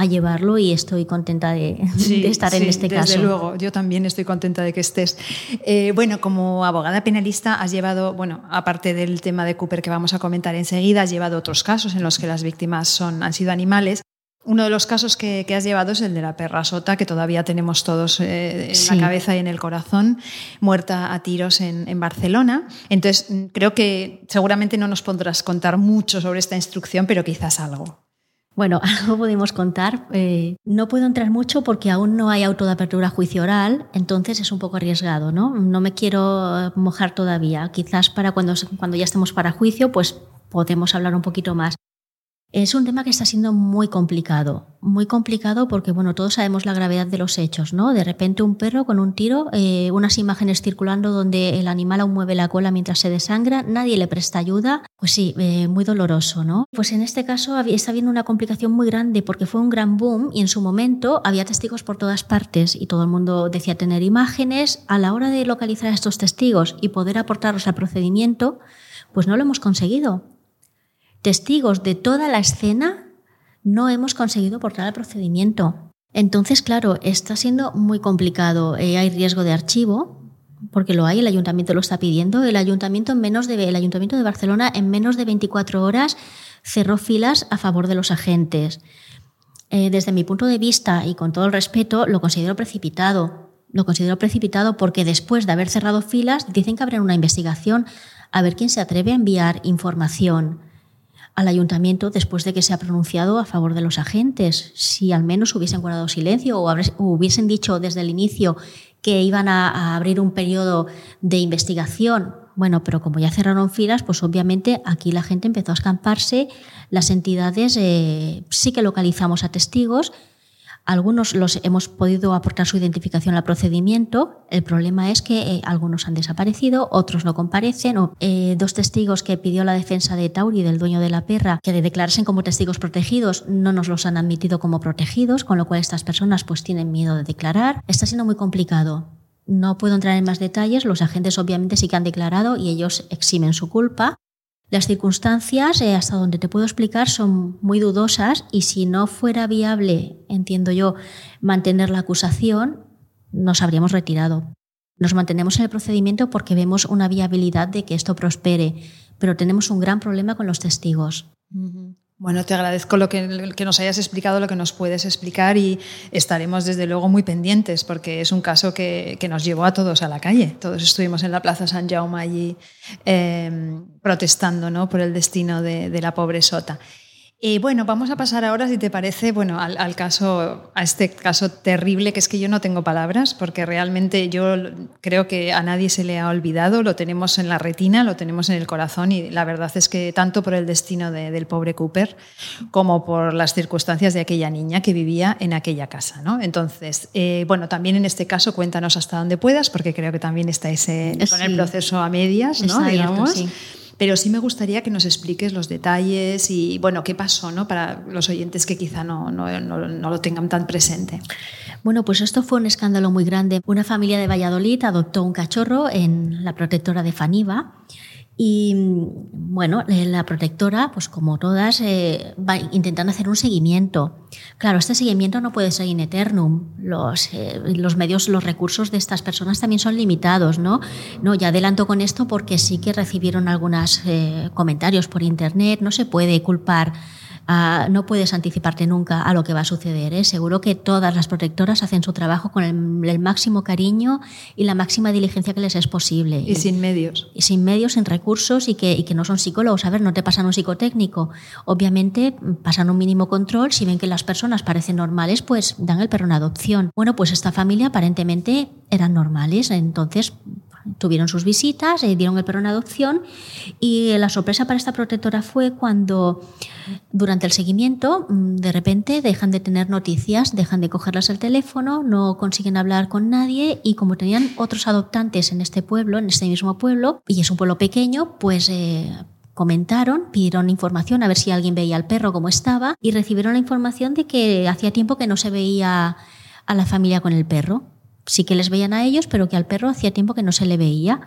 llevarlo y estoy contenta de, estar en este caso. Desde luego, yo también estoy contenta de que estés. Eh, bueno, como abogada penalista has llevado, bueno, aparte del tema de Cooper que vamos a comentar enseguida, has llevado otros casos en los que las víctimas son, han sido animales. Uno de los casos que, has llevado es el de la perra sota, que todavía tenemos todos eh, en la cabeza y en el corazón, muerta a tiros en, Barcelona. Entonces, mm, creo que seguramente no nos podrás contar mucho sobre esta instrucción, pero quizás algo. Bueno, algo podemos contar. Eh, no puedo entrar mucho porque aún no hay auto de apertura juicio oral, entonces es un poco arriesgado, ¿no? No me quiero mojar todavía. Quizás para cuando, cuando ya estemos para juicio, pues podemos hablar un poquito más. Es un tema que está siendo muy complicado, muy complicado porque bueno, todos sabemos la gravedad de los hechos, ¿no? De repente un perro con un tiro, eh, unas imágenes circulando donde el animal aún mueve la cola mientras se desangra, nadie le presta ayuda, pues sí, eh, muy doloroso, ¿no? Pues en este caso está habiendo una complicación muy grande porque fue un gran boom y en su momento había testigos por todas partes y todo el mundo decía tener imágenes. A la hora de localizar a estos testigos y poder aportarlos al procedimiento, pues no lo hemos conseguido testigos de toda la escena, no hemos conseguido portar el procedimiento. Entonces, claro, está siendo muy complicado. Eh, hay riesgo de archivo, porque lo hay, el ayuntamiento lo está pidiendo. El ayuntamiento, en menos de, el ayuntamiento de Barcelona en menos de 24 horas cerró filas a favor de los agentes. Eh, desde mi punto de vista y con todo el respeto, lo considero precipitado. Lo considero precipitado porque después de haber cerrado filas, dicen que habrá una investigación a ver quién se atreve a enviar información al ayuntamiento después de que se ha pronunciado a favor de los agentes. Si al menos hubiesen guardado silencio o hubiesen dicho desde el inicio que iban a, abrir un periodo de investigación Bueno, pero como ya cerraron filas, pues obviamente aquí la gente empezó a escamparse, las entidades eh, sí que localizamos a testigos, algunos los hemos podido aportar su identificación al procedimiento. El problema es que eh, algunos han desaparecido, otros no comparecen. Eh, dos testigos que pidió la defensa de Tauri, del dueño de la perra, que declarasen como testigos protegidos, no nos los han admitido como protegidos, con lo cual estas personas pues tienen miedo de declarar. Está siendo muy complicado. No puedo entrar en más detalles. Los agentes obviamente sí que han declarado y ellos eximen su culpa. Las circunstancias, eh, hasta donde te puedo explicar, son muy dudosas y si no fuera viable, entiendo yo, mantener la acusación, nos habríamos retirado. Nos mantenemos en el procedimiento porque vemos una viabilidad de que esto prospere, pero tenemos un gran problema con los testigos. Bueno, te agradezco lo que, nos hayas explicado, lo que nos puedes explicar y estaremos desde luego muy pendientes porque es un caso que, nos llevó a todos a la calle. Todos estuvimos en la Plaza San Jaume allí eh, protestando ¿no? por el destino de, de la pobre Sota. Y bueno, vamos a pasar ahora, si te parece, bueno, al, caso, a este caso terrible, que es que yo no tengo palabras, porque realmente yo creo que a nadie se le ha olvidado, lo tenemos en la retina, lo tenemos en el corazón, y la verdad es que tanto por el destino del pobre Cooper como por las circunstancias de aquella niña que vivía en aquella casa. ¿no? Entonces, eh, bueno, también en este caso cuéntanos hasta donde puedas, porque creo que también estáis con el proceso a medias, ¿no? Digamos. sí pero sí me gustaría que nos expliques los detalles y, bueno, qué pasó, ¿no? Para los oyentes que quizá no, no, no, lo tengan tan presente. Bueno, pues esto fue un escándalo muy grande. Una familia de Valladolid adoptó un cachorro en la protectora de Faniva y bueno, eh, la protectora, pues como todas, eh, va intentando hacer un seguimiento. Claro, este seguimiento no puede ser in eternum. Los, eh, los medios, los recursos de estas personas también son limitados, ¿no? No, ya adelanto con esto porque sí que recibieron algunos comentarios por internet. No se puede culpar no puedes anticiparte nunca a lo que va a suceder. ¿eh? Seguro que todas las protectoras hacen su trabajo con el, máximo cariño y la máxima diligencia que les es posible. Y sin medios. Y sin medios, sin recursos y que, y que no son psicólogos. A ver, no te pasan un psicotécnico. Obviamente pasan un mínimo control. Si ven que las personas parecen normales, pues dan el perro en adopción. Bueno, pues esta familia aparentemente eran normales. Entonces, tuvieron sus visitas, eh, dieron el perro en adopción y la sorpresa para esta protectora fue cuando durante el seguimiento mm, de repente dejan de tener noticias, dejan de cogerlas el teléfono, no consiguen hablar con nadie y como tenían otros adoptantes en este pueblo, en este mismo pueblo, y es un pueblo pequeño, pues... Eh, comentaron, pidieron información a ver si alguien veía al perro como estaba y recibieron la información de que hacía tiempo que no se veía a la familia con el perro sí que les veían a ellos, pero que al perro hacía tiempo que no se le veía.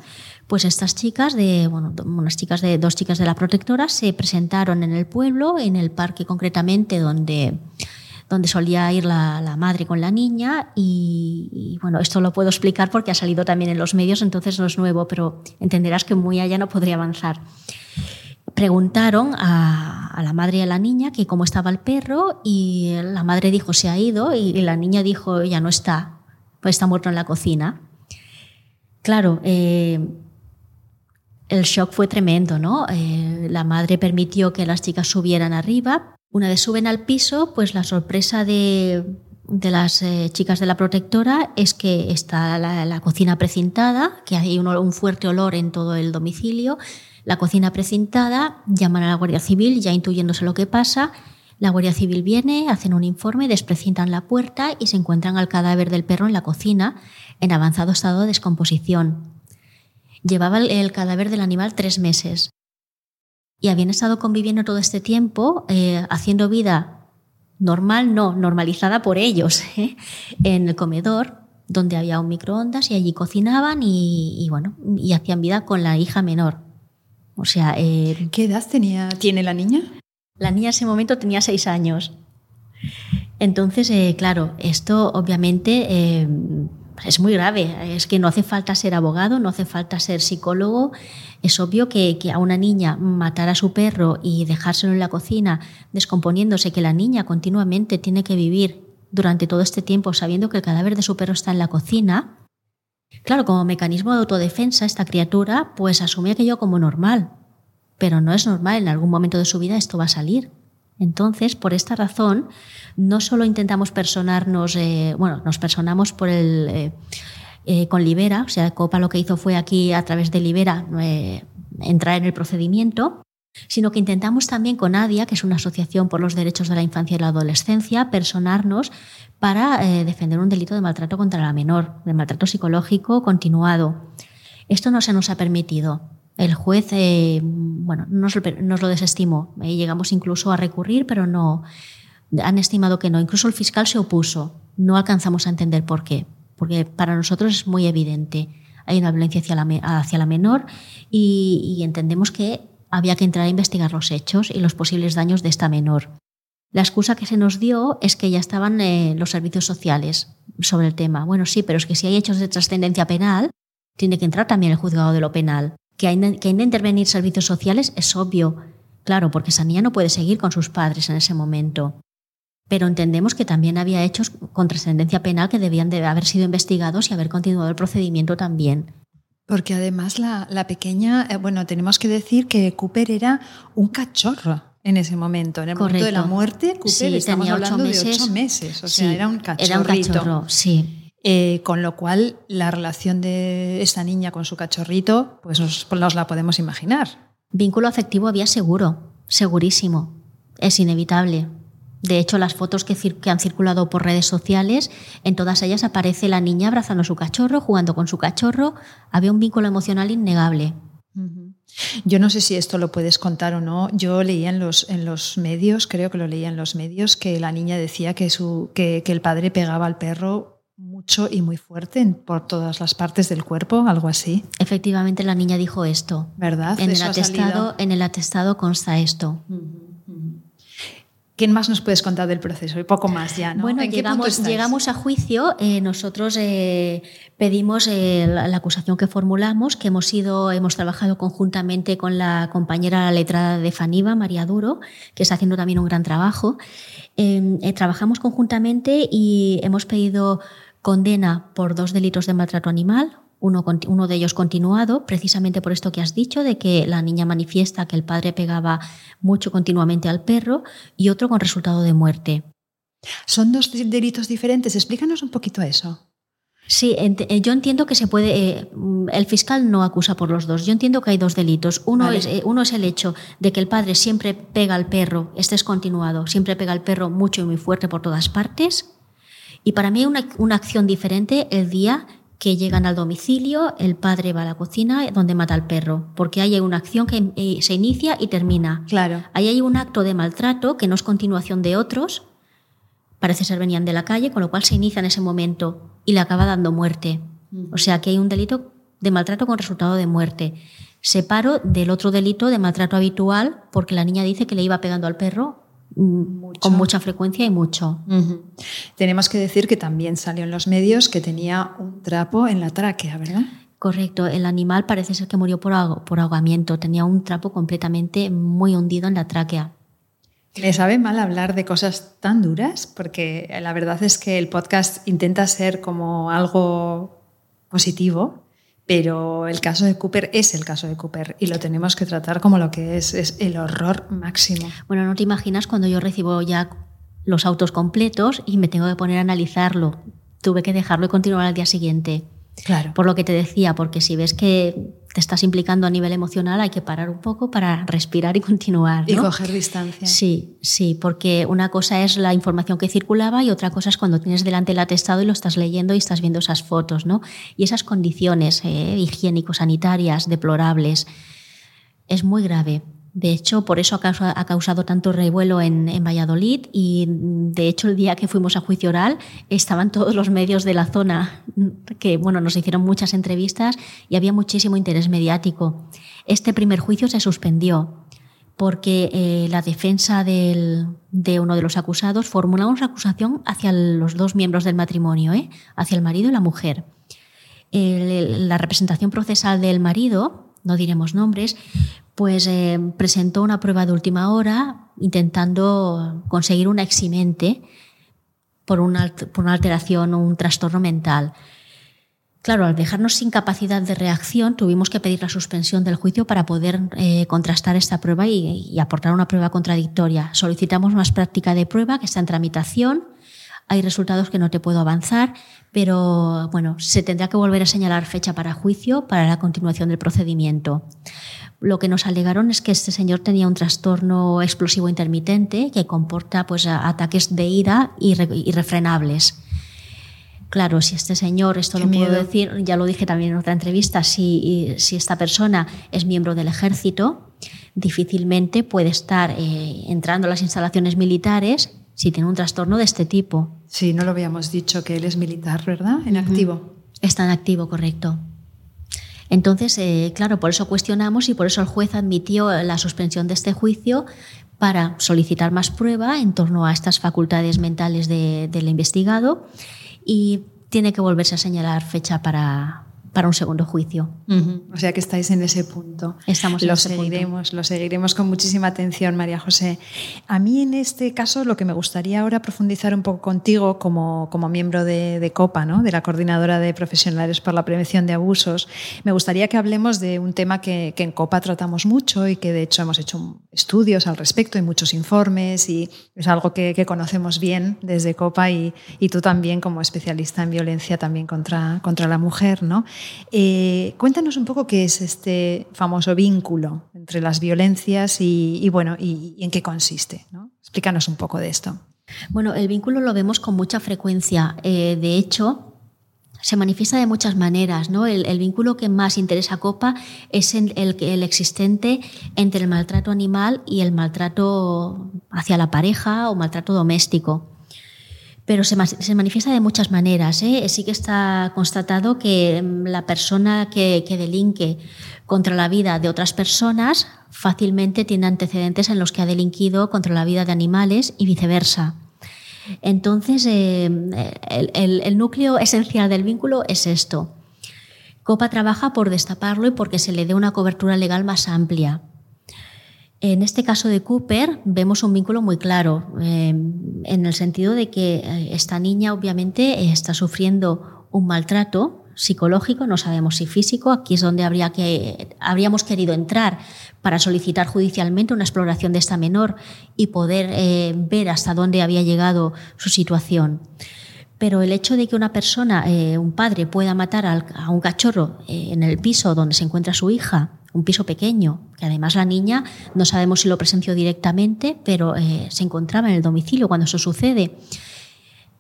Pues estas chicas de, bueno, unas chicas de, dos chicas de la protectora se presentaron en el pueblo, en el parque concretamente donde, donde solía ir la, madre con la niña y, bueno, esto lo puedo explicar porque ha salido también en los medios, entonces no es nuevo, pero entenderás que muy allá no podría avanzar. Preguntaron a, a la madre y a la niña que cómo estaba el perro y la madre dijo se ha ido y la niña dijo ya no está pues está muerto en la cocina. Claro, eh, el shock fue tremendo, ¿no? Eh, la madre permitió que las chicas subieran arriba. Una vez suben al piso, pues la sorpresa de, las eh, chicas de la protectora es que está la, cocina precintada, que hay un, fuerte olor en todo el domicilio. La cocina precintada, llaman a la Guardia Civil ya intuyéndose lo que pasa la Guardia Civil viene, hacen un informe, desprecintan la puerta y se encuentran al cadáver del perro en la cocina, en avanzado estado de descomposición. Llevaba el cadáver del animal tres meses. Y habían estado conviviendo todo este tiempo, eh, haciendo vida normal, no, normalizada por ellos, ¿eh? en el comedor, donde había un microondas y allí cocinaban y, bueno, y hacían vida con la hija menor. O sea, eh, ¿qué edad tenía, tiene la niña? La niña en ese momento tenía seis años. Entonces, eh, claro, esto obviamente eh, es muy grave. Es que no hace falta ser abogado, no hace falta ser psicólogo. Es obvio que, a una niña matar a su perro y dejárselo en la cocina descomponiéndose, que la niña continuamente tiene que vivir durante todo este tiempo sabiendo que el cadáver de su perro está en la cocina. Claro, como mecanismo de autodefensa, esta criatura pues asume aquello como normal pero no es normal, en algún momento de su vida esto va a salir. Entonces, por esta razón, no solo intentamos personarnos, eh, bueno, nos personamos por el, eh, eh, con Libera, o sea, Copa lo que hizo fue aquí a través de Libera entrar en el procedimiento, sino que intentamos también con ADIA, que es una asociación por los derechos de la infancia y la adolescencia, personarnos para defender un delito de maltrato contra la menor, de maltrato psicológico continuado. Esto no se nos ha permitido. El juez bueno, nos, lo desestimó. llegamos incluso a recurrir, pero no han estimado que no. Incluso el fiscal se opuso. No alcanzamos a entender por qué porque para nosotros es muy evidente. Hay una violencia hacia la, hacia la menor y, entendemos que había que entrar a investigar los hechos y los posibles daños de esta menor. La excusa que se nos dio es que ya estaban eh, los servicios sociales sobre el tema. Bueno, sí, pero es que si hay hechos de trascendencia penal, tiene que entrar también el juzgado de lo penal. Que hay, que hay de intervenir servicios sociales es obvio, claro, porque esa niña no puede seguir con sus padres en ese momento pero entendemos que también había hechos con trascendencia penal que debían de haber sido investigados y haber continuado el procedimiento también. Porque además la, pequeña, eh, bueno, tenemos que decir que Cooper era un cachorro en ese momento. En el momento de la muerte, Cooper estamos tenía hablando meses, de ocho meses. O sea, era un cachorrito. Era un cachorro, sí. Eh, con lo cual, la relación de esta niña con su cachorrito, pues nos, nos la podemos imaginar. Vínculo afectivo había seguro, segurísimo. Es inevitable. De hecho, las fotos que, han circulado por redes sociales, en todas ellas aparece la niña abrazando a su cachorro, jugando con su cachorro. Había un vínculo emocional innegable. Yo no sé si esto lo puedes contar o no. Yo leía en los, en los medios, creo que lo leía en los medios, que la niña decía que, su, que, el padre pegaba al perro mucho y muy fuerte por todas las partes del cuerpo, algo así. Efectivamente, la niña dijo esto. ¿Verdad? En, el atestado, en el atestado consta esto. ¿Qué más nos puedes contar del proceso? Y poco más ya, ¿no? Bueno, llegamos, llegamos a juicio. Eh, nosotros eh, pedimos eh, la, acusación que formulamos, que hemos ido, hemos trabajado conjuntamente con la compañera letrada de Faniva, María Duro, que está haciendo también un gran trabajo. trabajamos conjuntamente y hemos pedido condena por dos delitos de maltrato animal, uno, de ellos continuado, precisamente por esto que has dicho, de que la niña manifiesta que el padre pegaba mucho continuamente al perro, y otro con resultado de muerte. Son dos delitos diferentes. Explícanos un poquito eso. Sí, eh, yo entiendo que se puede. Eh, el fiscal no acusa por los dos. Yo entiendo que hay dos delitos. Uno, es, eh, uno es el hecho de que el padre siempre pega al perro, este es continuado, siempre pega al perro mucho y muy fuerte por todas partes. Y para mí una, una acción diferente el día que llegan al domicilio, el padre va a la cocina donde mata al perro, porque ahí hay una acción que eh, se inicia y termina. Claro. Ahí hay un acto de maltrato que no es continuación de otros, parece ser venían de la calle, con lo cual se inicia en ese momento y le acaba dando muerte. O sea que hay un delito de maltrato con resultado de muerte. Separo del otro delito de maltrato habitual porque la niña dice que le iba pegando al perro con mucha frecuencia y mucho. Tenemos que decir que también salió en los medios que tenía un trapo en la tráquea, ¿verdad? Correcto, el animal parece ser que murió por, por ahogamiento, tenía un trapo completamente muy hundido en la tráquea. Me sabe mal hablar de cosas tan duras porque la verdad es que el podcast intenta ser como algo positivo pero el caso de Cooper es el caso de Cooper y lo tenemos que tratar como lo que es, es el horror máximo. Bueno, no te imaginas cuando yo recibo ya los autos completos y me tengo que poner a analizarlo. Tuve que dejarlo y continuar al día siguiente. Claro. Por lo que te decía, porque si ves que te estás implicando a nivel emocional, hay que parar un poco para respirar y continuar. Y coger distancia. Sí, sí, porque una cosa es la información que circulaba y otra cosa es cuando tienes delante el atestado y lo estás leyendo y estás viendo esas fotos, ¿no? Y esas condiciones eh, higiénico-sanitarias deplorables. Es muy grave. De hecho, por eso ha causado, tanto revuelo en, Valladolid y, de hecho, el día que fuimos a juicio oral estaban todos los medios de la zona que, bueno, nos hicieron muchas entrevistas y había muchísimo interés mediático. Este primer juicio se suspendió porque eh, la defensa de uno de los acusados formuló una acusación hacia los dos miembros del matrimonio, ¿eh? hacia el marido y la mujer. la representación procesal del marido, no diremos nombres, pues eh, presentó una prueba de última hora intentando conseguir una eximente por una, por una alteración o un trastorno mental. Claro, al dejarnos sin capacidad de reacción, tuvimos que pedir la suspensión del juicio para poder eh, contrastar esta prueba y, aportar una prueba contradictoria. Solicitamos más práctica de prueba que está en tramitación. hay resultados que no te puedo avanzar, pero bueno, se tendrá que volver a señalar fecha para juicio para la continuación del procedimiento. Lo que nos alegaron es que este señor tenía un trastorno explosivo intermitente que comporta pues, ataques de ira irrefrenables. Claro, si este señor, esto lo puedo decir, ya lo dije también en otra entrevista, si, si esta persona es miembro del ejército, difícilmente puede estar eh, entrando a las instalaciones militares si tiene un trastorno de este tipo. Sí, no lo habíamos dicho que él es militar, ¿verdad? En activo. Está en activo, correcto. Entonces, eh, claro, por eso cuestionamos y por eso el juez admitió la suspensión de este juicio para solicitar más prueba en torno a estas facultades mentales del investigado y tiene que volverse a señalar fecha para, para un segundo juicio. O sea que estáis en ese punto. Estamos en lo ese seguiremos, Lo seguiremos con muchísima atención, María José. A mí en este caso lo que me gustaría ahora profundizar un poco contigo como, como miembro de, COPA, ¿no? de la Coordinadora de Profesionales para la Prevención de Abusos, me gustaría que hablemos de un tema que, que en COPA tratamos mucho y que de hecho hemos hecho estudios al respecto y muchos informes y es algo que, que conocemos bien desde COPA y, y, tú también como especialista en violencia también contra, contra la mujer. ¿no? Eh, cuéntanos un poco qué es este famoso vínculo entre las violencias y, bueno, y, en qué consiste. ¿no? Explícanos un poco de esto. Bueno, el vínculo lo vemos con mucha frecuencia. Eh, de hecho, se manifiesta de muchas maneras. ¿no? El, vínculo que más interesa a Copa es el, el, existente entre el maltrato animal y el maltrato hacia la pareja o maltrato doméstico pero se, manifiesta de muchas maneras. ¿eh? Sí que está constatado que mm, la persona que, delinque contra la vida de otras personas fácilmente tiene antecedentes en los que ha delinquido contra la vida de animales y viceversa. Entonces, eh, el, núcleo esencial del vínculo es esto. COPA trabaja por destaparlo y porque se le dé una cobertura legal más amplia. En este caso de Cooper vemos un vínculo muy claro, eh, en el sentido de que eh, esta niña obviamente está sufriendo un maltrato psicológico, no sabemos si físico, aquí es donde habría que, habríamos querido entrar para solicitar judicialmente una exploración de esta menor y poder eh, ver hasta dónde había llegado su situación. Pero el hecho de que una persona, un padre, pueda matar a un cachorro en el piso donde se encuentra su hija, un piso pequeño, que además la niña no sabemos si lo presenció directamente, pero eh, se encontraba en el domicilio cuando eso sucede.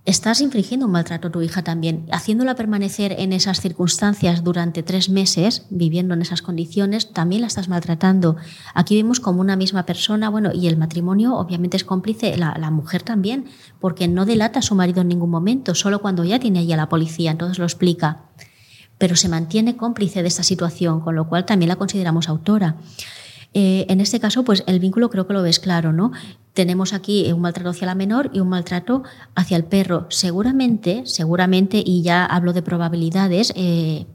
Estás infringiendo un maltrato a tu hija también, haciéndola permanecer en esas circunstancias durante tres meses, viviendo en esas condiciones, también la estás maltratando. Aquí vemos como una misma persona, bueno, y el matrimonio obviamente es cómplice, la, la mujer también, porque no delata a su marido en ningún momento, solo cuando ya tiene ahí a la policía, entonces lo explica pero se mantiene cómplice de esta situación, con lo cual también la consideramos autora. Eh, en este caso, pues el vínculo creo que lo ves claro, ¿no? Tenemos aquí un maltrato hacia la menor y un maltrato hacia el perro. Seguramente, seguramente, y ya hablo de probabilidades, eh,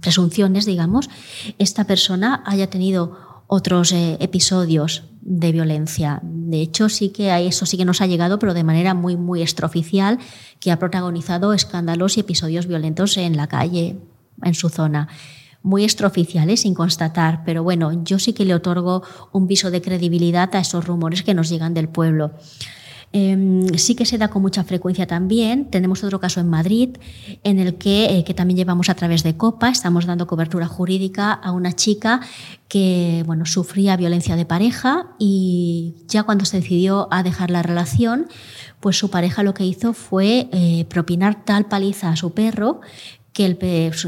presunciones, digamos, esta persona haya tenido otros eh, episodios de violencia. De hecho, sí que hay, eso sí que nos ha llegado, pero de manera muy, muy extraoficial, que ha protagonizado escándalos y episodios violentos en la calle, en su zona. Muy extraoficiales, sin constatar, pero bueno, yo sí que le otorgo un viso de credibilidad a esos rumores que nos llegan del pueblo. Em, sí que se da con mucha frecuencia también. Tenemos otro caso en Madrid en el que, eh, que, también llevamos a través de COPA, estamos dando cobertura jurídica a una chica que bueno, sufría violencia de pareja y ya cuando se decidió a dejar la relación, pues su pareja lo que hizo fue eh, propinar tal paliza a su perro que el,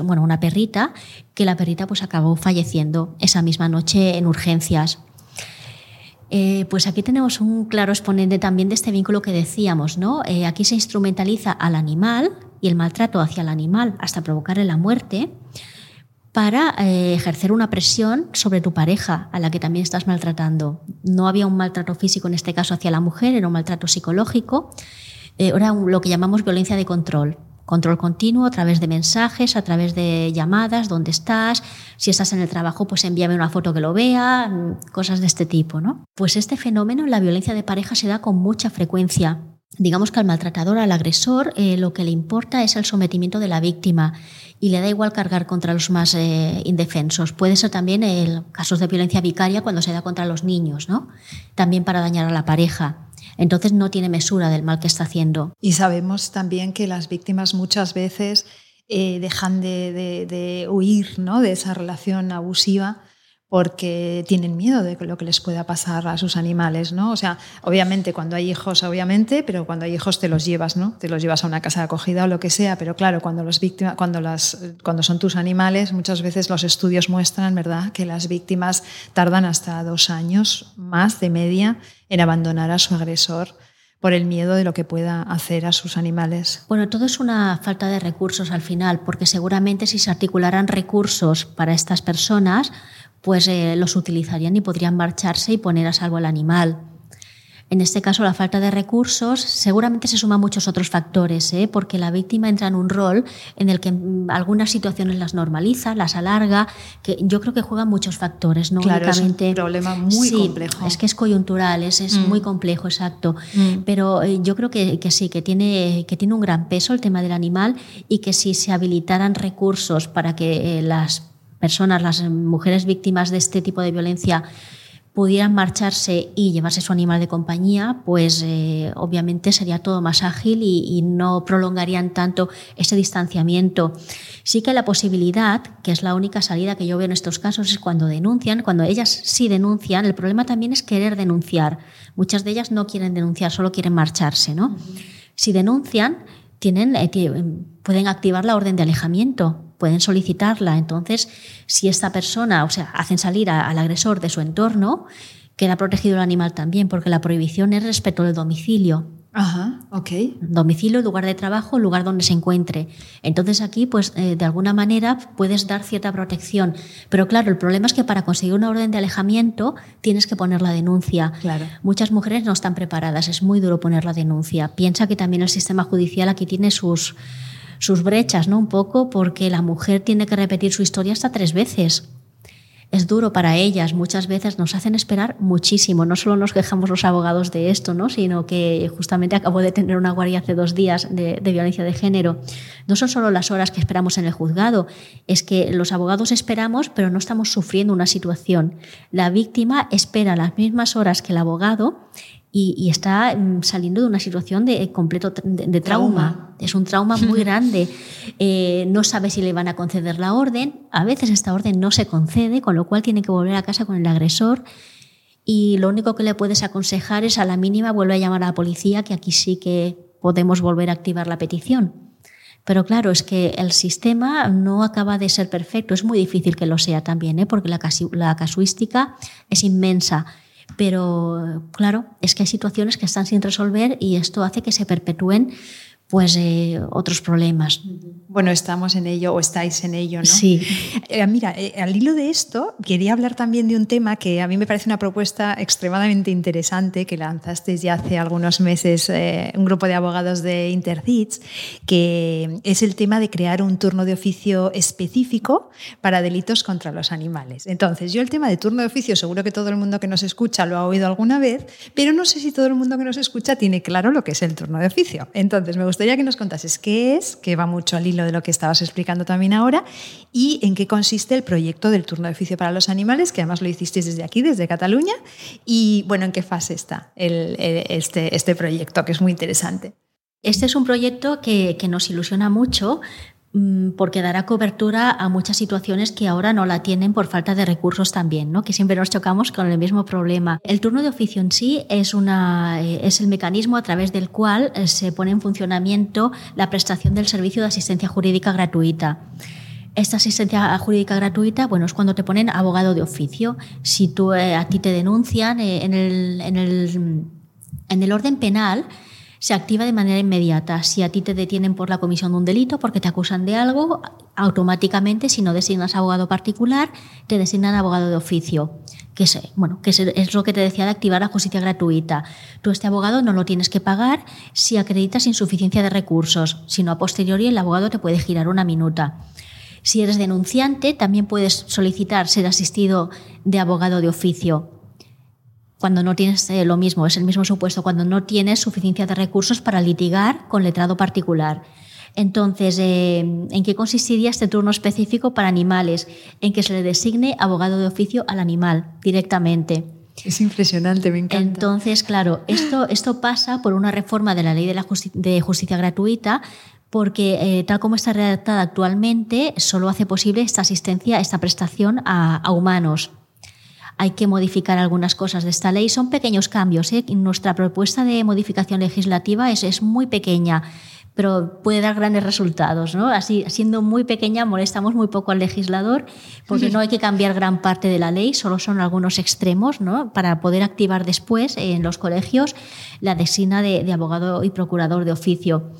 bueno, una perrita, que la perrita pues acabó falleciendo esa misma noche en urgencias. Eh, pues aquí tenemos un claro exponente también de este vínculo que decíamos, ¿no? Eh, aquí se instrumentaliza al animal y el maltrato hacia el animal hasta provocarle la muerte para eh, ejercer una presión sobre tu pareja a la que también estás maltratando. No había un maltrato físico en este caso hacia la mujer, era un maltrato psicológico, era lo que llamamos violencia de control. Control continuo a través de mensajes, a través de llamadas, dónde estás, si estás en el trabajo, pues envíame una foto que lo vea, cosas de este tipo, ¿no? Pues este fenómeno, la violencia de pareja, se da con mucha frecuencia. Digamos que al maltratador, al agresor, eh, lo que le importa es el sometimiento de la víctima y le da igual cargar contra los más eh, indefensos. Puede ser también el casos de violencia vicaria cuando se da contra los niños, ¿no? También para dañar a la pareja. Entonces no tiene mesura del mal que está haciendo. Y sabemos también que las víctimas muchas veces eh, dejan de, de, huir ¿no? de esa relación abusiva porque tienen miedo de lo que les pueda pasar a sus animales, ¿no? O sea, obviamente cuando hay hijos, obviamente, pero cuando hay hijos te los llevas, ¿no? Te los llevas a una casa de acogida o lo que sea, pero claro, cuando los víctimas, cuando las, cuando son tus animales, muchas veces los estudios muestran, ¿verdad?, que las víctimas tardan hasta dos años más de media en abandonar a su agresor por el miedo de lo que pueda hacer a sus animales. Bueno, todo es una falta de recursos al final, porque seguramente si se articularan recursos para estas personas, pues eh, los utilizarían y podrían marcharse y poner a salvo al animal. En este caso, la falta de recursos seguramente se suma a muchos otros factores, ¿eh? porque la víctima entra en un rol en el que algunas situaciones las normaliza, las alarga, que yo creo que juegan muchos factores, no claro, Es un problema muy sí, complejo. Es que es coyuntural, es, es muy mm. complejo, exacto. Mm. Pero eh, yo creo que, que, sí, que tiene, que tiene un gran peso el tema del animal y que si se habilitaran recursos para que las personas, las mujeres víctimas de este tipo de violencia, pudieran marcharse y llevarse su animal de compañía, pues eh, obviamente sería todo más ágil y, no prolongarían tanto ese distanciamiento. Sí que la posibilidad, que es la única salida que yo veo en estos casos, es cuando denuncian, cuando ellas sí denuncian, el problema también es querer denunciar. Muchas de ellas no quieren denunciar, solo quieren marcharse. ¿no? Si denuncian, tienen, eh, pueden activar la orden de alejamiento pueden solicitarla. Entonces, si esta persona, o sea, hacen salir al agresor de su entorno, queda protegido el animal también, porque la prohibición es respecto del domicilio. Ajá, ok. Domicilio, lugar de trabajo, lugar donde se encuentre. Entonces aquí, pues, eh, de alguna manera puedes dar cierta protección. Pero claro, el problema es que para conseguir una orden de alejamiento tienes que poner la denuncia. Claro. Muchas mujeres no están preparadas, es muy duro poner la denuncia. Piensa que también el sistema judicial aquí tiene sus sus brechas, ¿no? Un poco porque la mujer tiene que repetir su historia hasta tres veces. Es duro para ellas, muchas veces nos hacen esperar muchísimo. No solo nos quejamos los abogados de esto, ¿no? sino que justamente acabo de tener una guardia hace dos días de, de violencia de género. No son solo las horas que esperamos en el juzgado, es que los abogados esperamos, pero no estamos sufriendo una situación. La víctima espera las mismas horas que el abogado y, está mm, saliendo de una situación de eh, completo de, trauma. Es un trauma muy grande. Eh, no sabe si le van a conceder la orden. A veces esta orden no se concede, con lo cual tiene que volver a casa con el agresor. Y lo único que le puedes aconsejar es a la mínima vuelve a llamar a la policía, que aquí sí que podemos volver a activar la petición. Pero claro, es que el sistema no acaba de ser perfecto. Es muy difícil que lo sea también, ¿eh? porque la, la casuística es inmensa pero claro, es que hay situaciones que están sin resolver y esto hace que se perpetúen pues eh, otros problemas. Bueno, estamos en ello o estáis en ello, ¿no? Sí. Eh, mira, eh, al hilo de esto, quería hablar también de un tema que a mí me parece una propuesta extremadamente interesante que lanzasteis ya hace algunos meses un grupo de abogados de Intercits, que es el tema de crear un turno de oficio específico para delitos contra los animales. Entonces, yo el tema de turno de oficio, seguro que todo el mundo que nos escucha lo ha oído alguna vez, pero no sé si todo el mundo que nos escucha tiene claro lo que es el turno de oficio. Entonces, me gusta gustaría que nos contases qué es, que va mucho al hilo de lo que estabas explicando también ahora, y en qué consiste el proyecto del turno de oficio para los animales, que además lo hicisteis desde aquí, desde Cataluña, y bueno, en qué fase está este, este proyecto, que es muy interesante. Este es un proyecto que, que, nos ilusiona mucho porque dará cobertura a muchas situaciones que ahora no la tienen por falta de recursos también, ¿no? que siempre nos chocamos con el mismo problema. El turno de oficio en sí es, una, eh, es el mecanismo a través del cual eh, se pone en funcionamiento la prestación del servicio de asistencia jurídica gratuita. Esta asistencia jurídica gratuita, bueno, es cuando te ponen abogado de oficio. Si tú, eh, a ti te denuncian en, el, en, el, en el orden penal, se activa de manera inmediata. Si a ti te detienen por la comisión de un delito, porque te acusan de algo, automáticamente, si no designas abogado particular, te designan abogado de oficio, que es, bueno, que es lo que te decía de activar la justicia gratuita. Tú este abogado no lo tienes que pagar si acreditas insuficiencia de recursos, sino a posteriori el abogado te puede girar una minuta. Si eres denunciante, también puedes solicitar ser asistido de abogado de oficio cuando no tienes eh, lo mismo, es el mismo supuesto, cuando no tienes suficiencia de recursos para litigar con letrado particular. Entonces, eh, ¿en qué consistiría este turno específico para animales? En que se le designe abogado de oficio al animal directamente. Es impresionante, me encanta. Entonces, claro, esto, esto pasa por una reforma de la ley de, la de justicia gratuita porque eh, tal como está redactada actualmente, solo hace posible esta asistencia, esta prestación a, humanos. Hay que modificar algunas cosas de esta ley. Son pequeños cambios. ¿eh? Nuestra propuesta de modificación legislativa es, es muy pequeña pero puede dar grandes resultados. ¿no? Así, siendo muy pequeña, molestamos muy poco al legislador porque no hay que cambiar gran parte de la ley, solo son algunos extremos ¿no? para poder activar después en los colegios la designa de, abogado y procurador de oficio.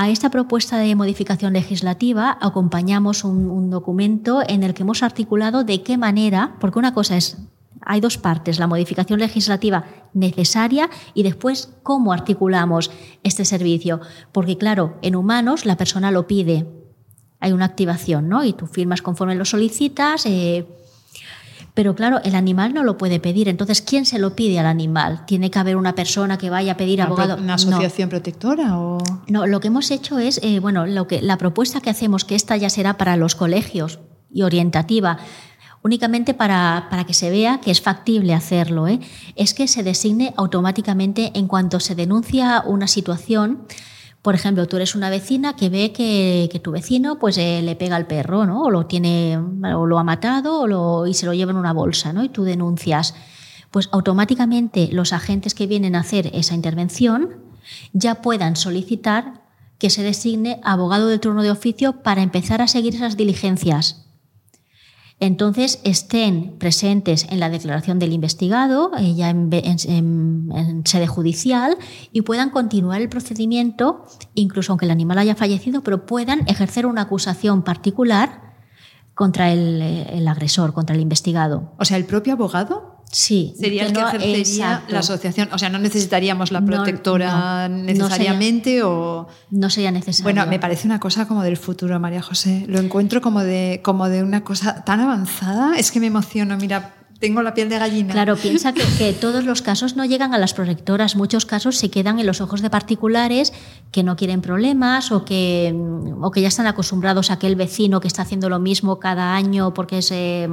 A esta propuesta de modificación legislativa acompañamos un, documento en el que hemos articulado de qué manera, porque una cosa es hay dos partes, la modificación legislativa necesaria y después cómo articulamos este servicio. Porque claro, en humanos la persona lo pide, hay una activación, ¿no? Y tú firmas conforme lo solicitas. Eh, pero claro, el animal no lo puede pedir. Entonces, ¿quién se lo pide al animal? ¿Tiene que haber una persona que vaya a pedir abogado? ¿Una asociación protectora? O... No, lo que hemos hecho es, eh, bueno, lo que, la propuesta que hacemos, que esta ya será para los colegios y orientativa, únicamente para, que se vea que es factible hacerlo, ¿eh? es que se designe automáticamente en cuanto se denuncia una situación. Por ejemplo, tú eres una vecina que ve que, tu vecino pues, eh, le pega al perro, ¿no? o, lo tiene, o lo ha matado o lo, y se lo lleva en una bolsa, ¿no? y tú denuncias. Pues automáticamente los agentes que vienen a hacer esa intervención ya puedan solicitar que se designe abogado de turno de oficio para empezar a seguir esas diligencias entonces estén presentes en la declaración del investigado, eh, ya en, sede judicial, y puedan continuar el procedimiento, incluso aunque el animal haya fallecido, pero puedan ejercer una acusación particular contra el, el agresor, contra el investigado. O sea, el propio abogado Sí. Sería el que ejercería la asociación. O sea, no necesitaríamos la protectora necesariamente o. No sería necesario. Bueno, me parece una cosa como del futuro, María José. Lo encuentro como de, como de una cosa tan avanzada. Es que me emociono. Mira, tengo la piel de gallina. Claro, piensa que, todos los casos no llegan a las protectoras, muchos casos se quedan en los ojos de particulares que no quieren problemas o que, o que ya están acostumbrados a aquel vecino que está haciendo lo mismo cada año, porque se,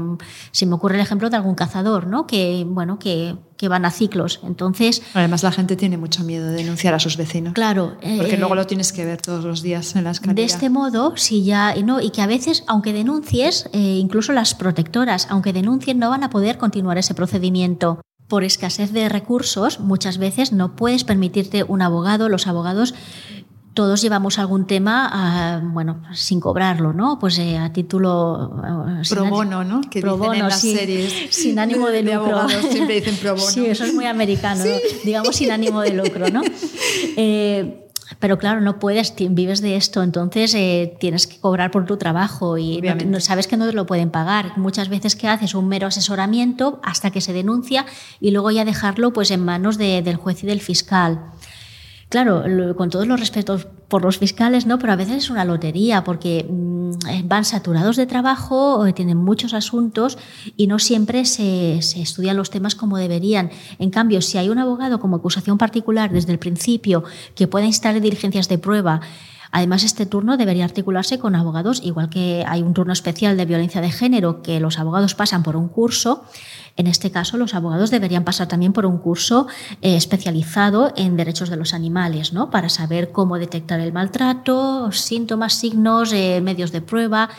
se me ocurre el ejemplo de algún cazador, ¿no? que, bueno, que, que van a ciclos. Entonces, Además, la gente tiene mucho miedo de denunciar a sus vecinos. Claro. Porque luego lo tienes que ver todos los días en las calles. De este modo, si ya. No, y que a veces, aunque denuncies, eh, incluso las protectoras, aunque denuncien, no van a poder continuar ese procedimiento. Por escasez de recursos, muchas veces no puedes permitirte un abogado. Los abogados todos llevamos algún tema, ah, bueno, sin cobrarlo, ¿no? Pues eh, a título... Eh, pro bono, ¿no? Que pro bono, en las series. Sin ánimo de, lucro. siempre dicen pro bono. Sí, eso es muy americano, digamos sin ánimo de lucro, ¿no? Eh, pero claro, no puedes, vives de esto, entonces tienes que cobrar por tu trabajo y no, sabes que no te lo pueden pagar. Muchas veces que haces un mero asesoramiento hasta que se denuncia y luego ya dejarlo pues en manos del juez y del fiscal. Claro, con todos los respetos por los fiscales, ¿no? Pero a veces es una lotería porque mm, van saturados de trabajo, tienen muchos asuntos y no siempre se, se, estudian los temas como deberían. En cambio, si hay un abogado como acusación particular desde el principio que pueda instalar diligencias de prueba, Además, este turno debería articularse con abogados, igual que hay un turno especial de violencia de género que los abogados pasan por un curso. En este caso, los abogados deberían pasar también por un curso eh, especializado en derechos de los animales, ¿no? Para saber cómo detectar el maltrato, síntomas, signos, eh, medios de prueba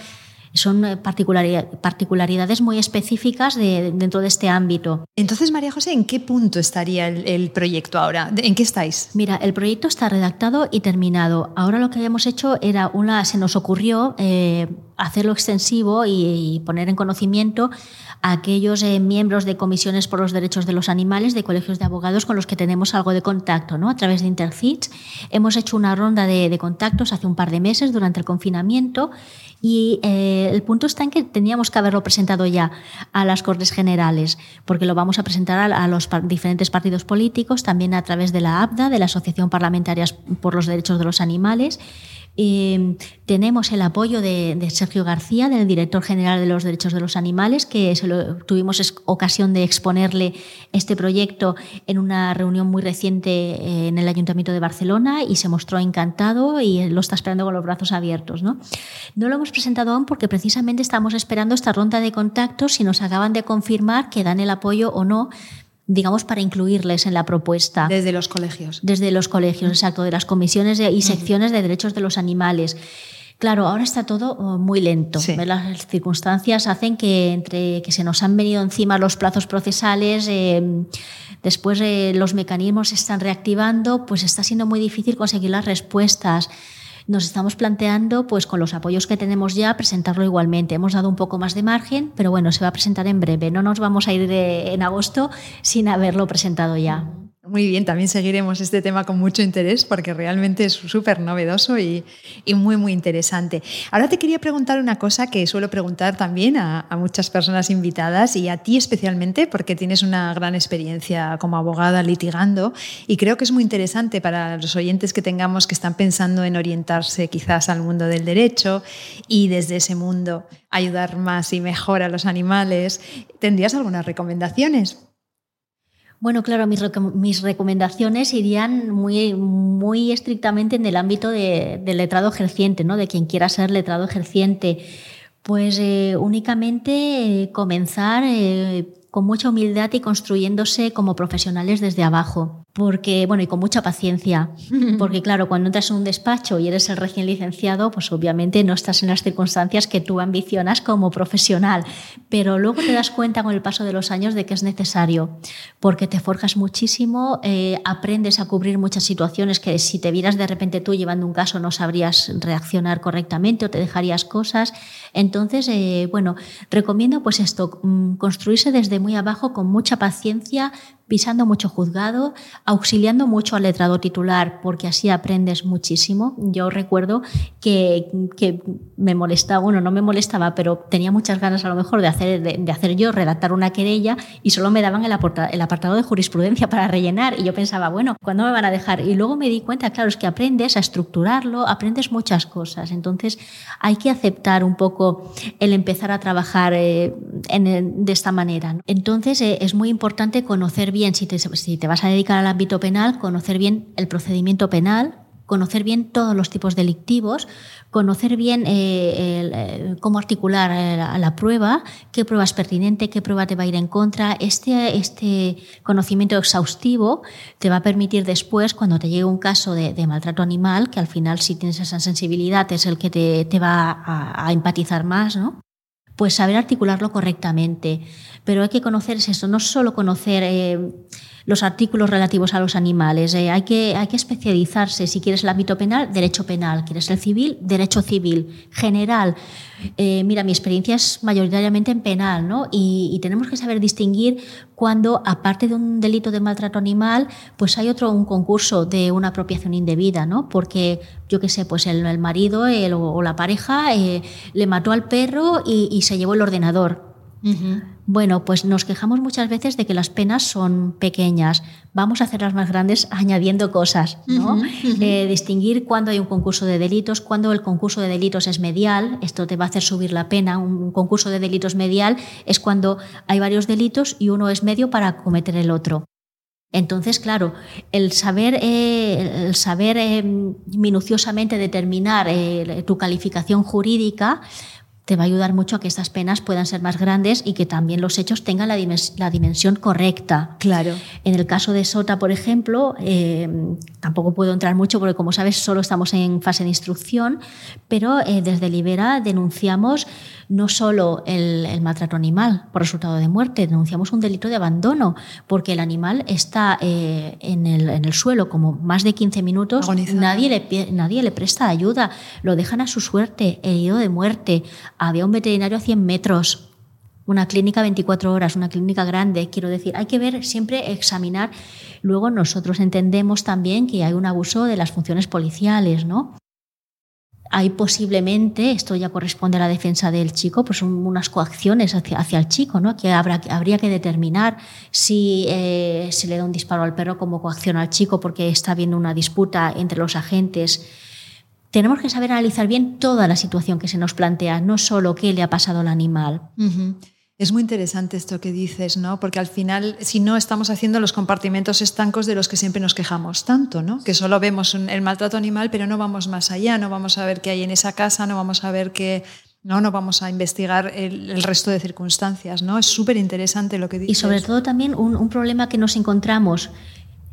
son eh, particularidades muy específicas dentro de este ámbito. Entonces, María José, ¿en qué punto estaría el, proyecto ahora? ¿En qué estáis? Mira, el proyecto está redactado y terminado. Ahora lo que habíamos hecho era una, se nos ocurrió eh, hacerlo extensivo y, poner en conocimiento a aquellos eh, miembros de comisiones por los derechos de los animales, de colegios de abogados con los que tenemos algo de contacto, ¿no? A través de Intercits hemos hecho una ronda de, contactos hace un par de meses durante el confinamiento y eh, el punto está en que teníamos que haberlo presentado ya a las Cortes Generales, porque lo vamos a presentar a, los diferentes partidos políticos, también a través de la ABDA, de la Asociación Parlamentaria por los Derechos de los Animales, Eh, tenemos el apoyo de, Sergio García, del director general de los derechos de los animales, que tuvimos ocasión de exponerle este proyecto en una reunión muy reciente eh, en el Ayuntamiento de Barcelona y se mostró encantado y lo está esperando con los brazos abiertos. No, no lo hemos presentado aún porque precisamente estamos esperando esta ronda de contactos y nos acaban de confirmar que dan el apoyo o no digamos, para incluirles en la propuesta. Desde los colegios. Desde los colegios, exacto, de las comisiones y secciones de derechos de los animales. Claro, ahora está todo oh, muy lento. Las circunstancias hacen que entre que se nos han venido encima los plazos procesales, eh, después eh, los mecanismos se están reactivando, pues está siendo muy difícil conseguir las respuestas nos estamos planteando, pues con los apoyos que tenemos ya, presentarlo igualmente. Hemos dado un poco más de margen, pero bueno, se va a presentar en breve. No nos vamos a ir en agosto sin haberlo presentado ya. Muy bien, también seguiremos este tema con mucho interés porque realmente es súper novedoso y, muy, muy interesante. Ahora te quería preguntar una cosa que suelo preguntar también a, muchas personas invitadas y a ti especialmente porque tienes una gran experiencia como abogada litigando y creo que es muy interesante para los oyentes que tengamos que están pensando en orientarse quizás al mundo del derecho y desde ese mundo ayudar más y mejor a los animales. ¿Tendrías algunas recomendaciones? Bueno, claro, mis, recomendaciones irían muy, muy estrictamente en el ámbito del letrado ejerciente, ¿no? de quien quiera ser letrado ejerciente. Pues eh, únicamente eh, comenzar eh, con mucha humildad y construyéndose como profesionales desde abajo. Porque, bueno, y con mucha paciencia. Porque, claro, cuando entras en un despacho y eres el recién licenciado, pues obviamente no estás en las circunstancias que tú ambicionas como profesional. Pero luego te das cuenta con el paso de los años de que es necesario. Porque te forjas muchísimo, eh, aprendes a cubrir muchas situaciones que si te vieras de repente tú llevando un caso no sabrías reaccionar correctamente o te dejarías cosas. Entonces, eh, bueno, recomiendo pues esto, mm, construirse desde muy abajo con mucha paciencia, pisando mucho juzgado, auxiliando mucho al letrado titular, porque así aprendes muchísimo. Yo recuerdo que, que, me molestaba, bueno, no me molestaba, pero tenía muchas ganas a lo mejor de hacer, de, hacer yo, redactar una querella, y solo me daban el, el apartado de jurisprudencia para rellenar. Y yo pensaba, bueno, ¿cuándo me van a dejar? Y luego me di cuenta, claro, es que aprendes a estructurarlo, aprendes muchas cosas. Entonces hay que aceptar un poco el empezar a trabajar eh, en, de esta manera. Entonces eh, es muy importante conocer bien, si te, si te vas a dedicar al ámbito penal, conocer bien el procedimiento penal, conocer bien todos los tipos delictivos, conocer bien eh, eh, cómo articular eh, la, prueba, qué prueba es pertinente, qué prueba te va a ir en contra. Este, este conocimiento exhaustivo te va a permitir después, cuando te llegue un caso de, maltrato animal, que al final si tienes esa sensibilidad es el que te, va a, a empatizar más, ¿no? Pues saber articularlo correctamente. Pero hay que conocer eso, no solo conocer eh, los artículos relativos a los animales, eh, hay, que, hay que especializarse. Si quieres el ámbito penal, derecho penal. Quieres el civil, derecho civil. General. Eh, mira, mi experiencia es mayoritariamente en penal, ¿no? Y, tenemos que saber distinguir cuando, aparte de un delito de maltrato animal, pues hay otro, un concurso de una apropiación indebida, ¿no? Porque, yo qué sé, pues el, marido o la pareja le mató al perro y se llevó el ordenador. Bueno, pues nos quejamos muchas veces de que las penas son pequeñas. Vamos a hacerlas más grandes añadiendo cosas, ¿no? Eh, distinguir cuándo hay un concurso de delitos, cuándo el concurso de delitos es medial. Esto te va a hacer subir la pena. Un concurso de delitos medial es cuando hay varios delitos y uno es medio para cometer el otro. Entonces, claro, el saber, eh, el saber eh, minuciosamente determinar tu calificación jurídica te va a ayudar mucho a que estas penas puedan ser más grandes y que también los hechos tengan la, dimensión correcta. Claro. En el caso de Sota, por ejemplo, eh, tampoco puedo entrar mucho porque, como sabes, solo estamos en fase de instrucción, pero eh, desde Libera denunciamos no solo el, maltrato animal por resultado de muerte, denunciamos un delito de abandono porque el animal está eh, en, el, en, el, suelo como más de 15 minutos, nadie le, nadie le presta ayuda, lo dejan a su suerte, herido de muerte había un veterinario a 100 metros, una clínica 24 horas, una clínica grande. Quiero decir, hay que ver, siempre examinar. Luego nosotros entendemos también que hay un abuso de las funciones policiales, ¿no? Hay posiblemente, esto ya corresponde a la defensa del chico, pues unas coacciones hacia, hacia el chico, ¿no? Que habrá, habría que determinar si eh, se le da un disparo al perro como coacción al chico porque está habiendo una disputa entre los agentes tenemos que saber analizar bien toda la situación que se nos plantea, no solo qué le ha pasado al animal. Es muy interesante esto que dices, ¿no? Porque al final, si no, estamos haciendo los compartimentos estancos de los que siempre nos quejamos tanto, ¿no? Que solo vemos el maltrato animal, pero no vamos más allá, no vamos a ver qué hay en esa casa, no vamos a ver qué, no, no vamos a investigar el, resto de circunstancias, ¿no? Es súper interesante lo que dices. Y sobre todo también un, problema que nos encontramos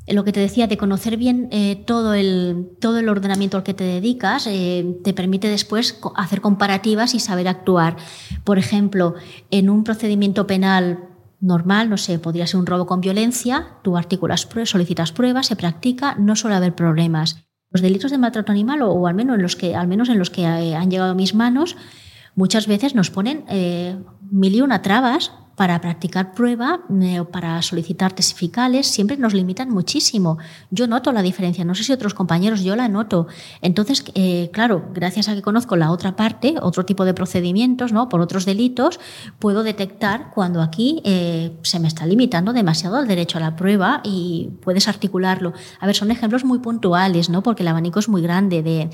lo que te decía, de conocer bien eh, todo, el, todo el ordenamiento al que te dedicas, eh, te permite después hacer comparativas y saber actuar. Por ejemplo, en un procedimiento penal normal, no sé, podría ser un robo con violencia, tú articulas pruebas, solicitas pruebas, se practica, no suele haber problemas. Los delitos de maltrato animal, o, al, menos en los que, al menos en los que eh, han llegado a mis manos, muchas veces nos ponen eh, mil y una trabas para practicar prueba eh, o para solicitar testificales siempre nos limitan muchísimo. Yo noto la diferencia, no sé si otros compañeros, yo la noto. Entonces, eh, claro, gracias a que conozco la otra parte, otro tipo de procedimientos, ¿no? por otros delitos, puedo detectar cuando aquí eh, se me está limitando demasiado el derecho a la prueba y puedes articularlo. A ver, son ejemplos muy puntuales, ¿no? porque el abanico es muy grande de,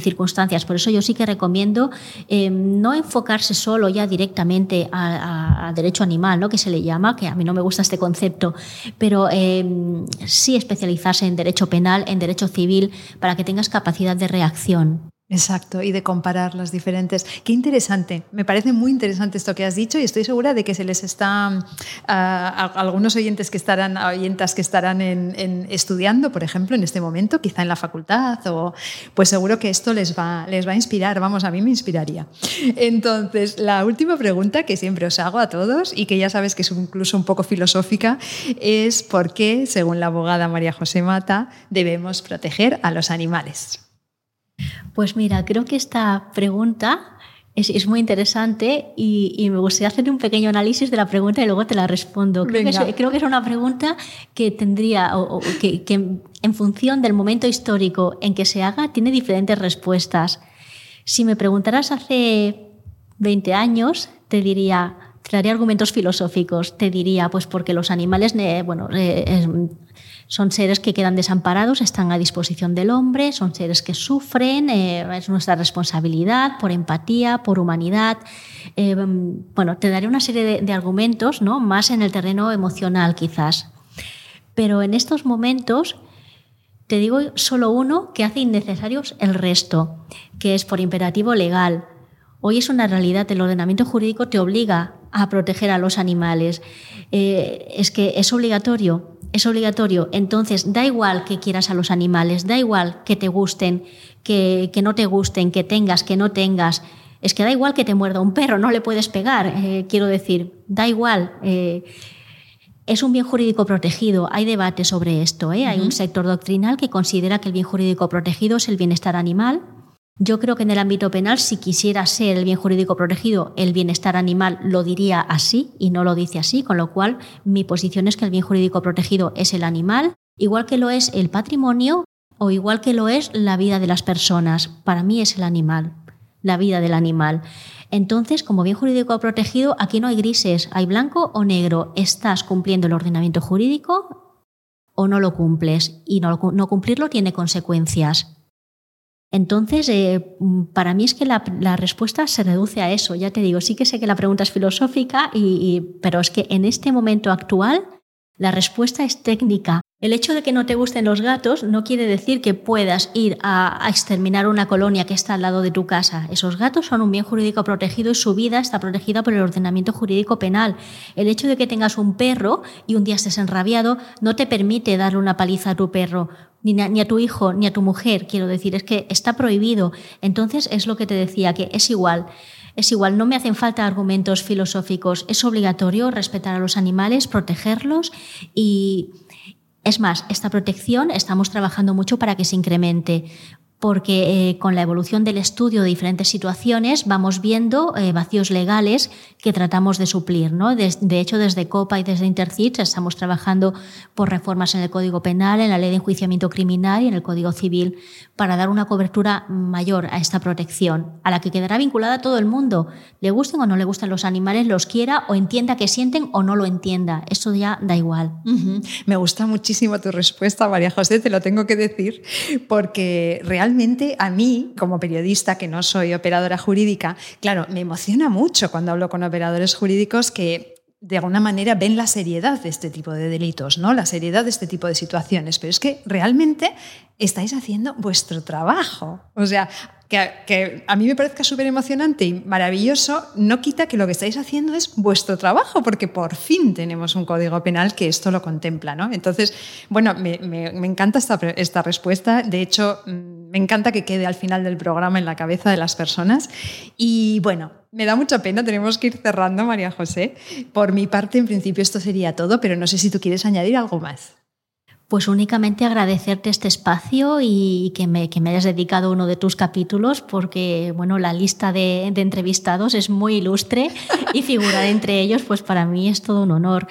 circunstancias. Por eso yo sí que recomiendo no enfocarse solo ya directamente a, a derecho animal, ¿no? que se le llama, que a mí no me gusta este concepto, pero em, sí especializarse en derecho penal, en derecho civil, para que tengas capacidad de reacción. Exacto, y de comparar las diferentes. Qué interesante, me parece muy interesante esto que has dicho y estoy segura de que se les está a, algunos oyentes que estarán, oyentas que estarán en, estudiando, por ejemplo, en este momento, quizá en la facultad, o pues seguro que esto les va, les va a inspirar, vamos, a mí me inspiraría. Entonces, la última pregunta que siempre os hago a todos y que ya sabes que es incluso un poco filosófica es por qué, según la abogada María José Mata, debemos proteger a los animales. Pues mira, creo que esta pregunta es, muy interesante y, me gustaría hacer un pequeño análisis de la pregunta y luego te la respondo. Creo, que es, una pregunta que tendría, o, que, en función del momento histórico en que se haga, tiene diferentes respuestas. Si me preguntaras hace 20 años, te diría, te daría argumentos filosóficos. Te diría, pues porque los animales, bueno, eh, son seres que quedan desamparados, están a disposición del hombre, son seres que sufren, eh, es nuestra responsabilidad por empatía, por humanidad. Eh, bueno, te daré una serie de, argumentos, ¿no? más en el terreno emocional quizás. Pero en estos momentos te digo solo uno que hace innecesarios el resto, que es por imperativo legal. Hoy es una realidad, el ordenamiento jurídico te obliga a proteger a los animales. Eh, es que es obligatorio es obligatorio. Entonces, da igual que quieras a los animales, da igual que te gusten, que, no te gusten, que tengas, que no tengas. Es que da igual que te muerda un perro, no le puedes pegar, eh, quiero decir, da igual. Eh, es un bien jurídico protegido. Hay debate sobre esto. ¿eh? Hay un sector doctrinal que considera que el bien jurídico protegido es el bienestar animal yo creo que en el ámbito penal, si quisiera ser el bien jurídico protegido, el bienestar animal lo diría así y no lo dice así, con lo cual mi posición es que el bien jurídico protegido es el animal, igual que lo es el patrimonio o igual que lo es la vida de las personas. Para mí es el animal, la vida del animal. Entonces, como bien jurídico protegido, aquí no hay grises, hay blanco o negro. ¿Estás cumpliendo el ordenamiento jurídico o no lo cumples? Y no, no cumplirlo tiene consecuencias. Entonces, eh, para mí es que la, respuesta se reduce a eso. Ya te digo, sí que sé que la pregunta es filosófica, pero es que en este momento actual la respuesta es técnica. El hecho de que no te gusten los gatos no quiere decir que puedas ir a, exterminar una colonia que está al lado de tu casa. Esos gatos son un bien jurídico protegido y su vida está protegida por el ordenamiento jurídico penal. El hecho de que tengas un perro y un día estés enrabiado no te permite darle una paliza a tu perro, ni a, tu hijo, ni a tu mujer, quiero decir, es que está prohibido. Entonces es lo que te decía, que es igual. Es igual, no me hacen falta argumentos filosóficos. Es obligatorio respetar a los animales, protegerlos y es más, esta protección estamos trabajando mucho para que se incremente porque eh, con la evolución del estudio de diferentes situaciones vamos viendo eh, vacíos legales que tratamos de suplir. ¿no? De, hecho, desde COPA y desde Intercits estamos trabajando por reformas en el Código Penal, en la Ley de Enjuiciamiento Criminal y en el Código Civil para dar una cobertura mayor a esta protección, a la que quedará vinculada todo el mundo, le gusten o no le gusten los animales, los quiera o entienda que sienten o no lo entienda. Eso ya da igual. Me gusta muchísimo tu respuesta, María José, te lo tengo que decir, porque realmente realmente a mí, como periodista que no soy operadora jurídica, claro, me emociona mucho cuando hablo con operadores jurídicos que de alguna manera ven la seriedad de este tipo de delitos, ¿no? La seriedad de este tipo de situaciones. Pero es que realmente estáis haciendo vuestro trabajo. O sea, que, a mí me parezca súper emocionante y maravilloso, no quita que lo que estáis haciendo es vuestro trabajo, porque por fin tenemos un código penal que esto lo contempla. ¿no? Entonces, bueno, me, encanta esta, esta, respuesta. De hecho, mm, me encanta que quede al final del programa en la cabeza de las personas. Y bueno, me da mucha pena, tenemos que ir cerrando, María José. Por mi parte, en principio, esto sería todo, pero no sé si tú quieres añadir algo más. Pues únicamente agradecerte este espacio y que me, que me hayas dedicado uno de tus capítulos, porque bueno, la lista de, entrevistados es muy ilustre y figurar entre ellos, pues para mí es todo un honor.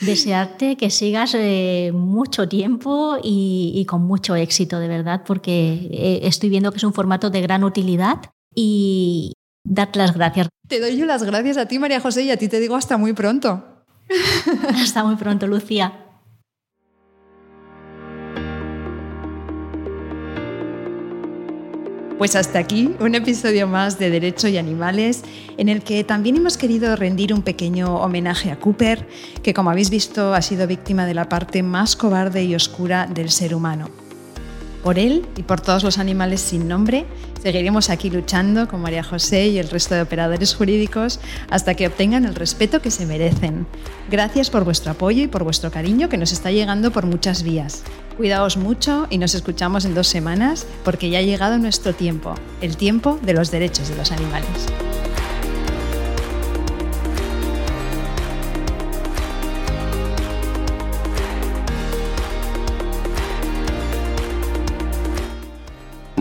Desearte que sigas eh, mucho tiempo y, con mucho éxito, de verdad, porque eh, estoy viendo que es un formato de gran utilidad y darte las gracias. Te doy yo las gracias a ti, María José, y a ti te digo hasta muy pronto. hasta muy pronto, Lucía. Pues hasta aquí un episodio más de Derecho y Animales en el que también hemos querido rendir un pequeño homenaje a Cooper, que como habéis visto ha sido víctima de la parte más cobarde y oscura del ser humano. Por él y por todos los animales sin nombre, seguiremos aquí luchando con María José y el resto de operadores jurídicos hasta que obtengan el respeto que se merecen. Gracias por vuestro apoyo y por vuestro cariño que nos está llegando por muchas vías. Cuidaos mucho y nos escuchamos en dos semanas porque ya ha llegado nuestro tiempo, el tiempo de los derechos de los animales.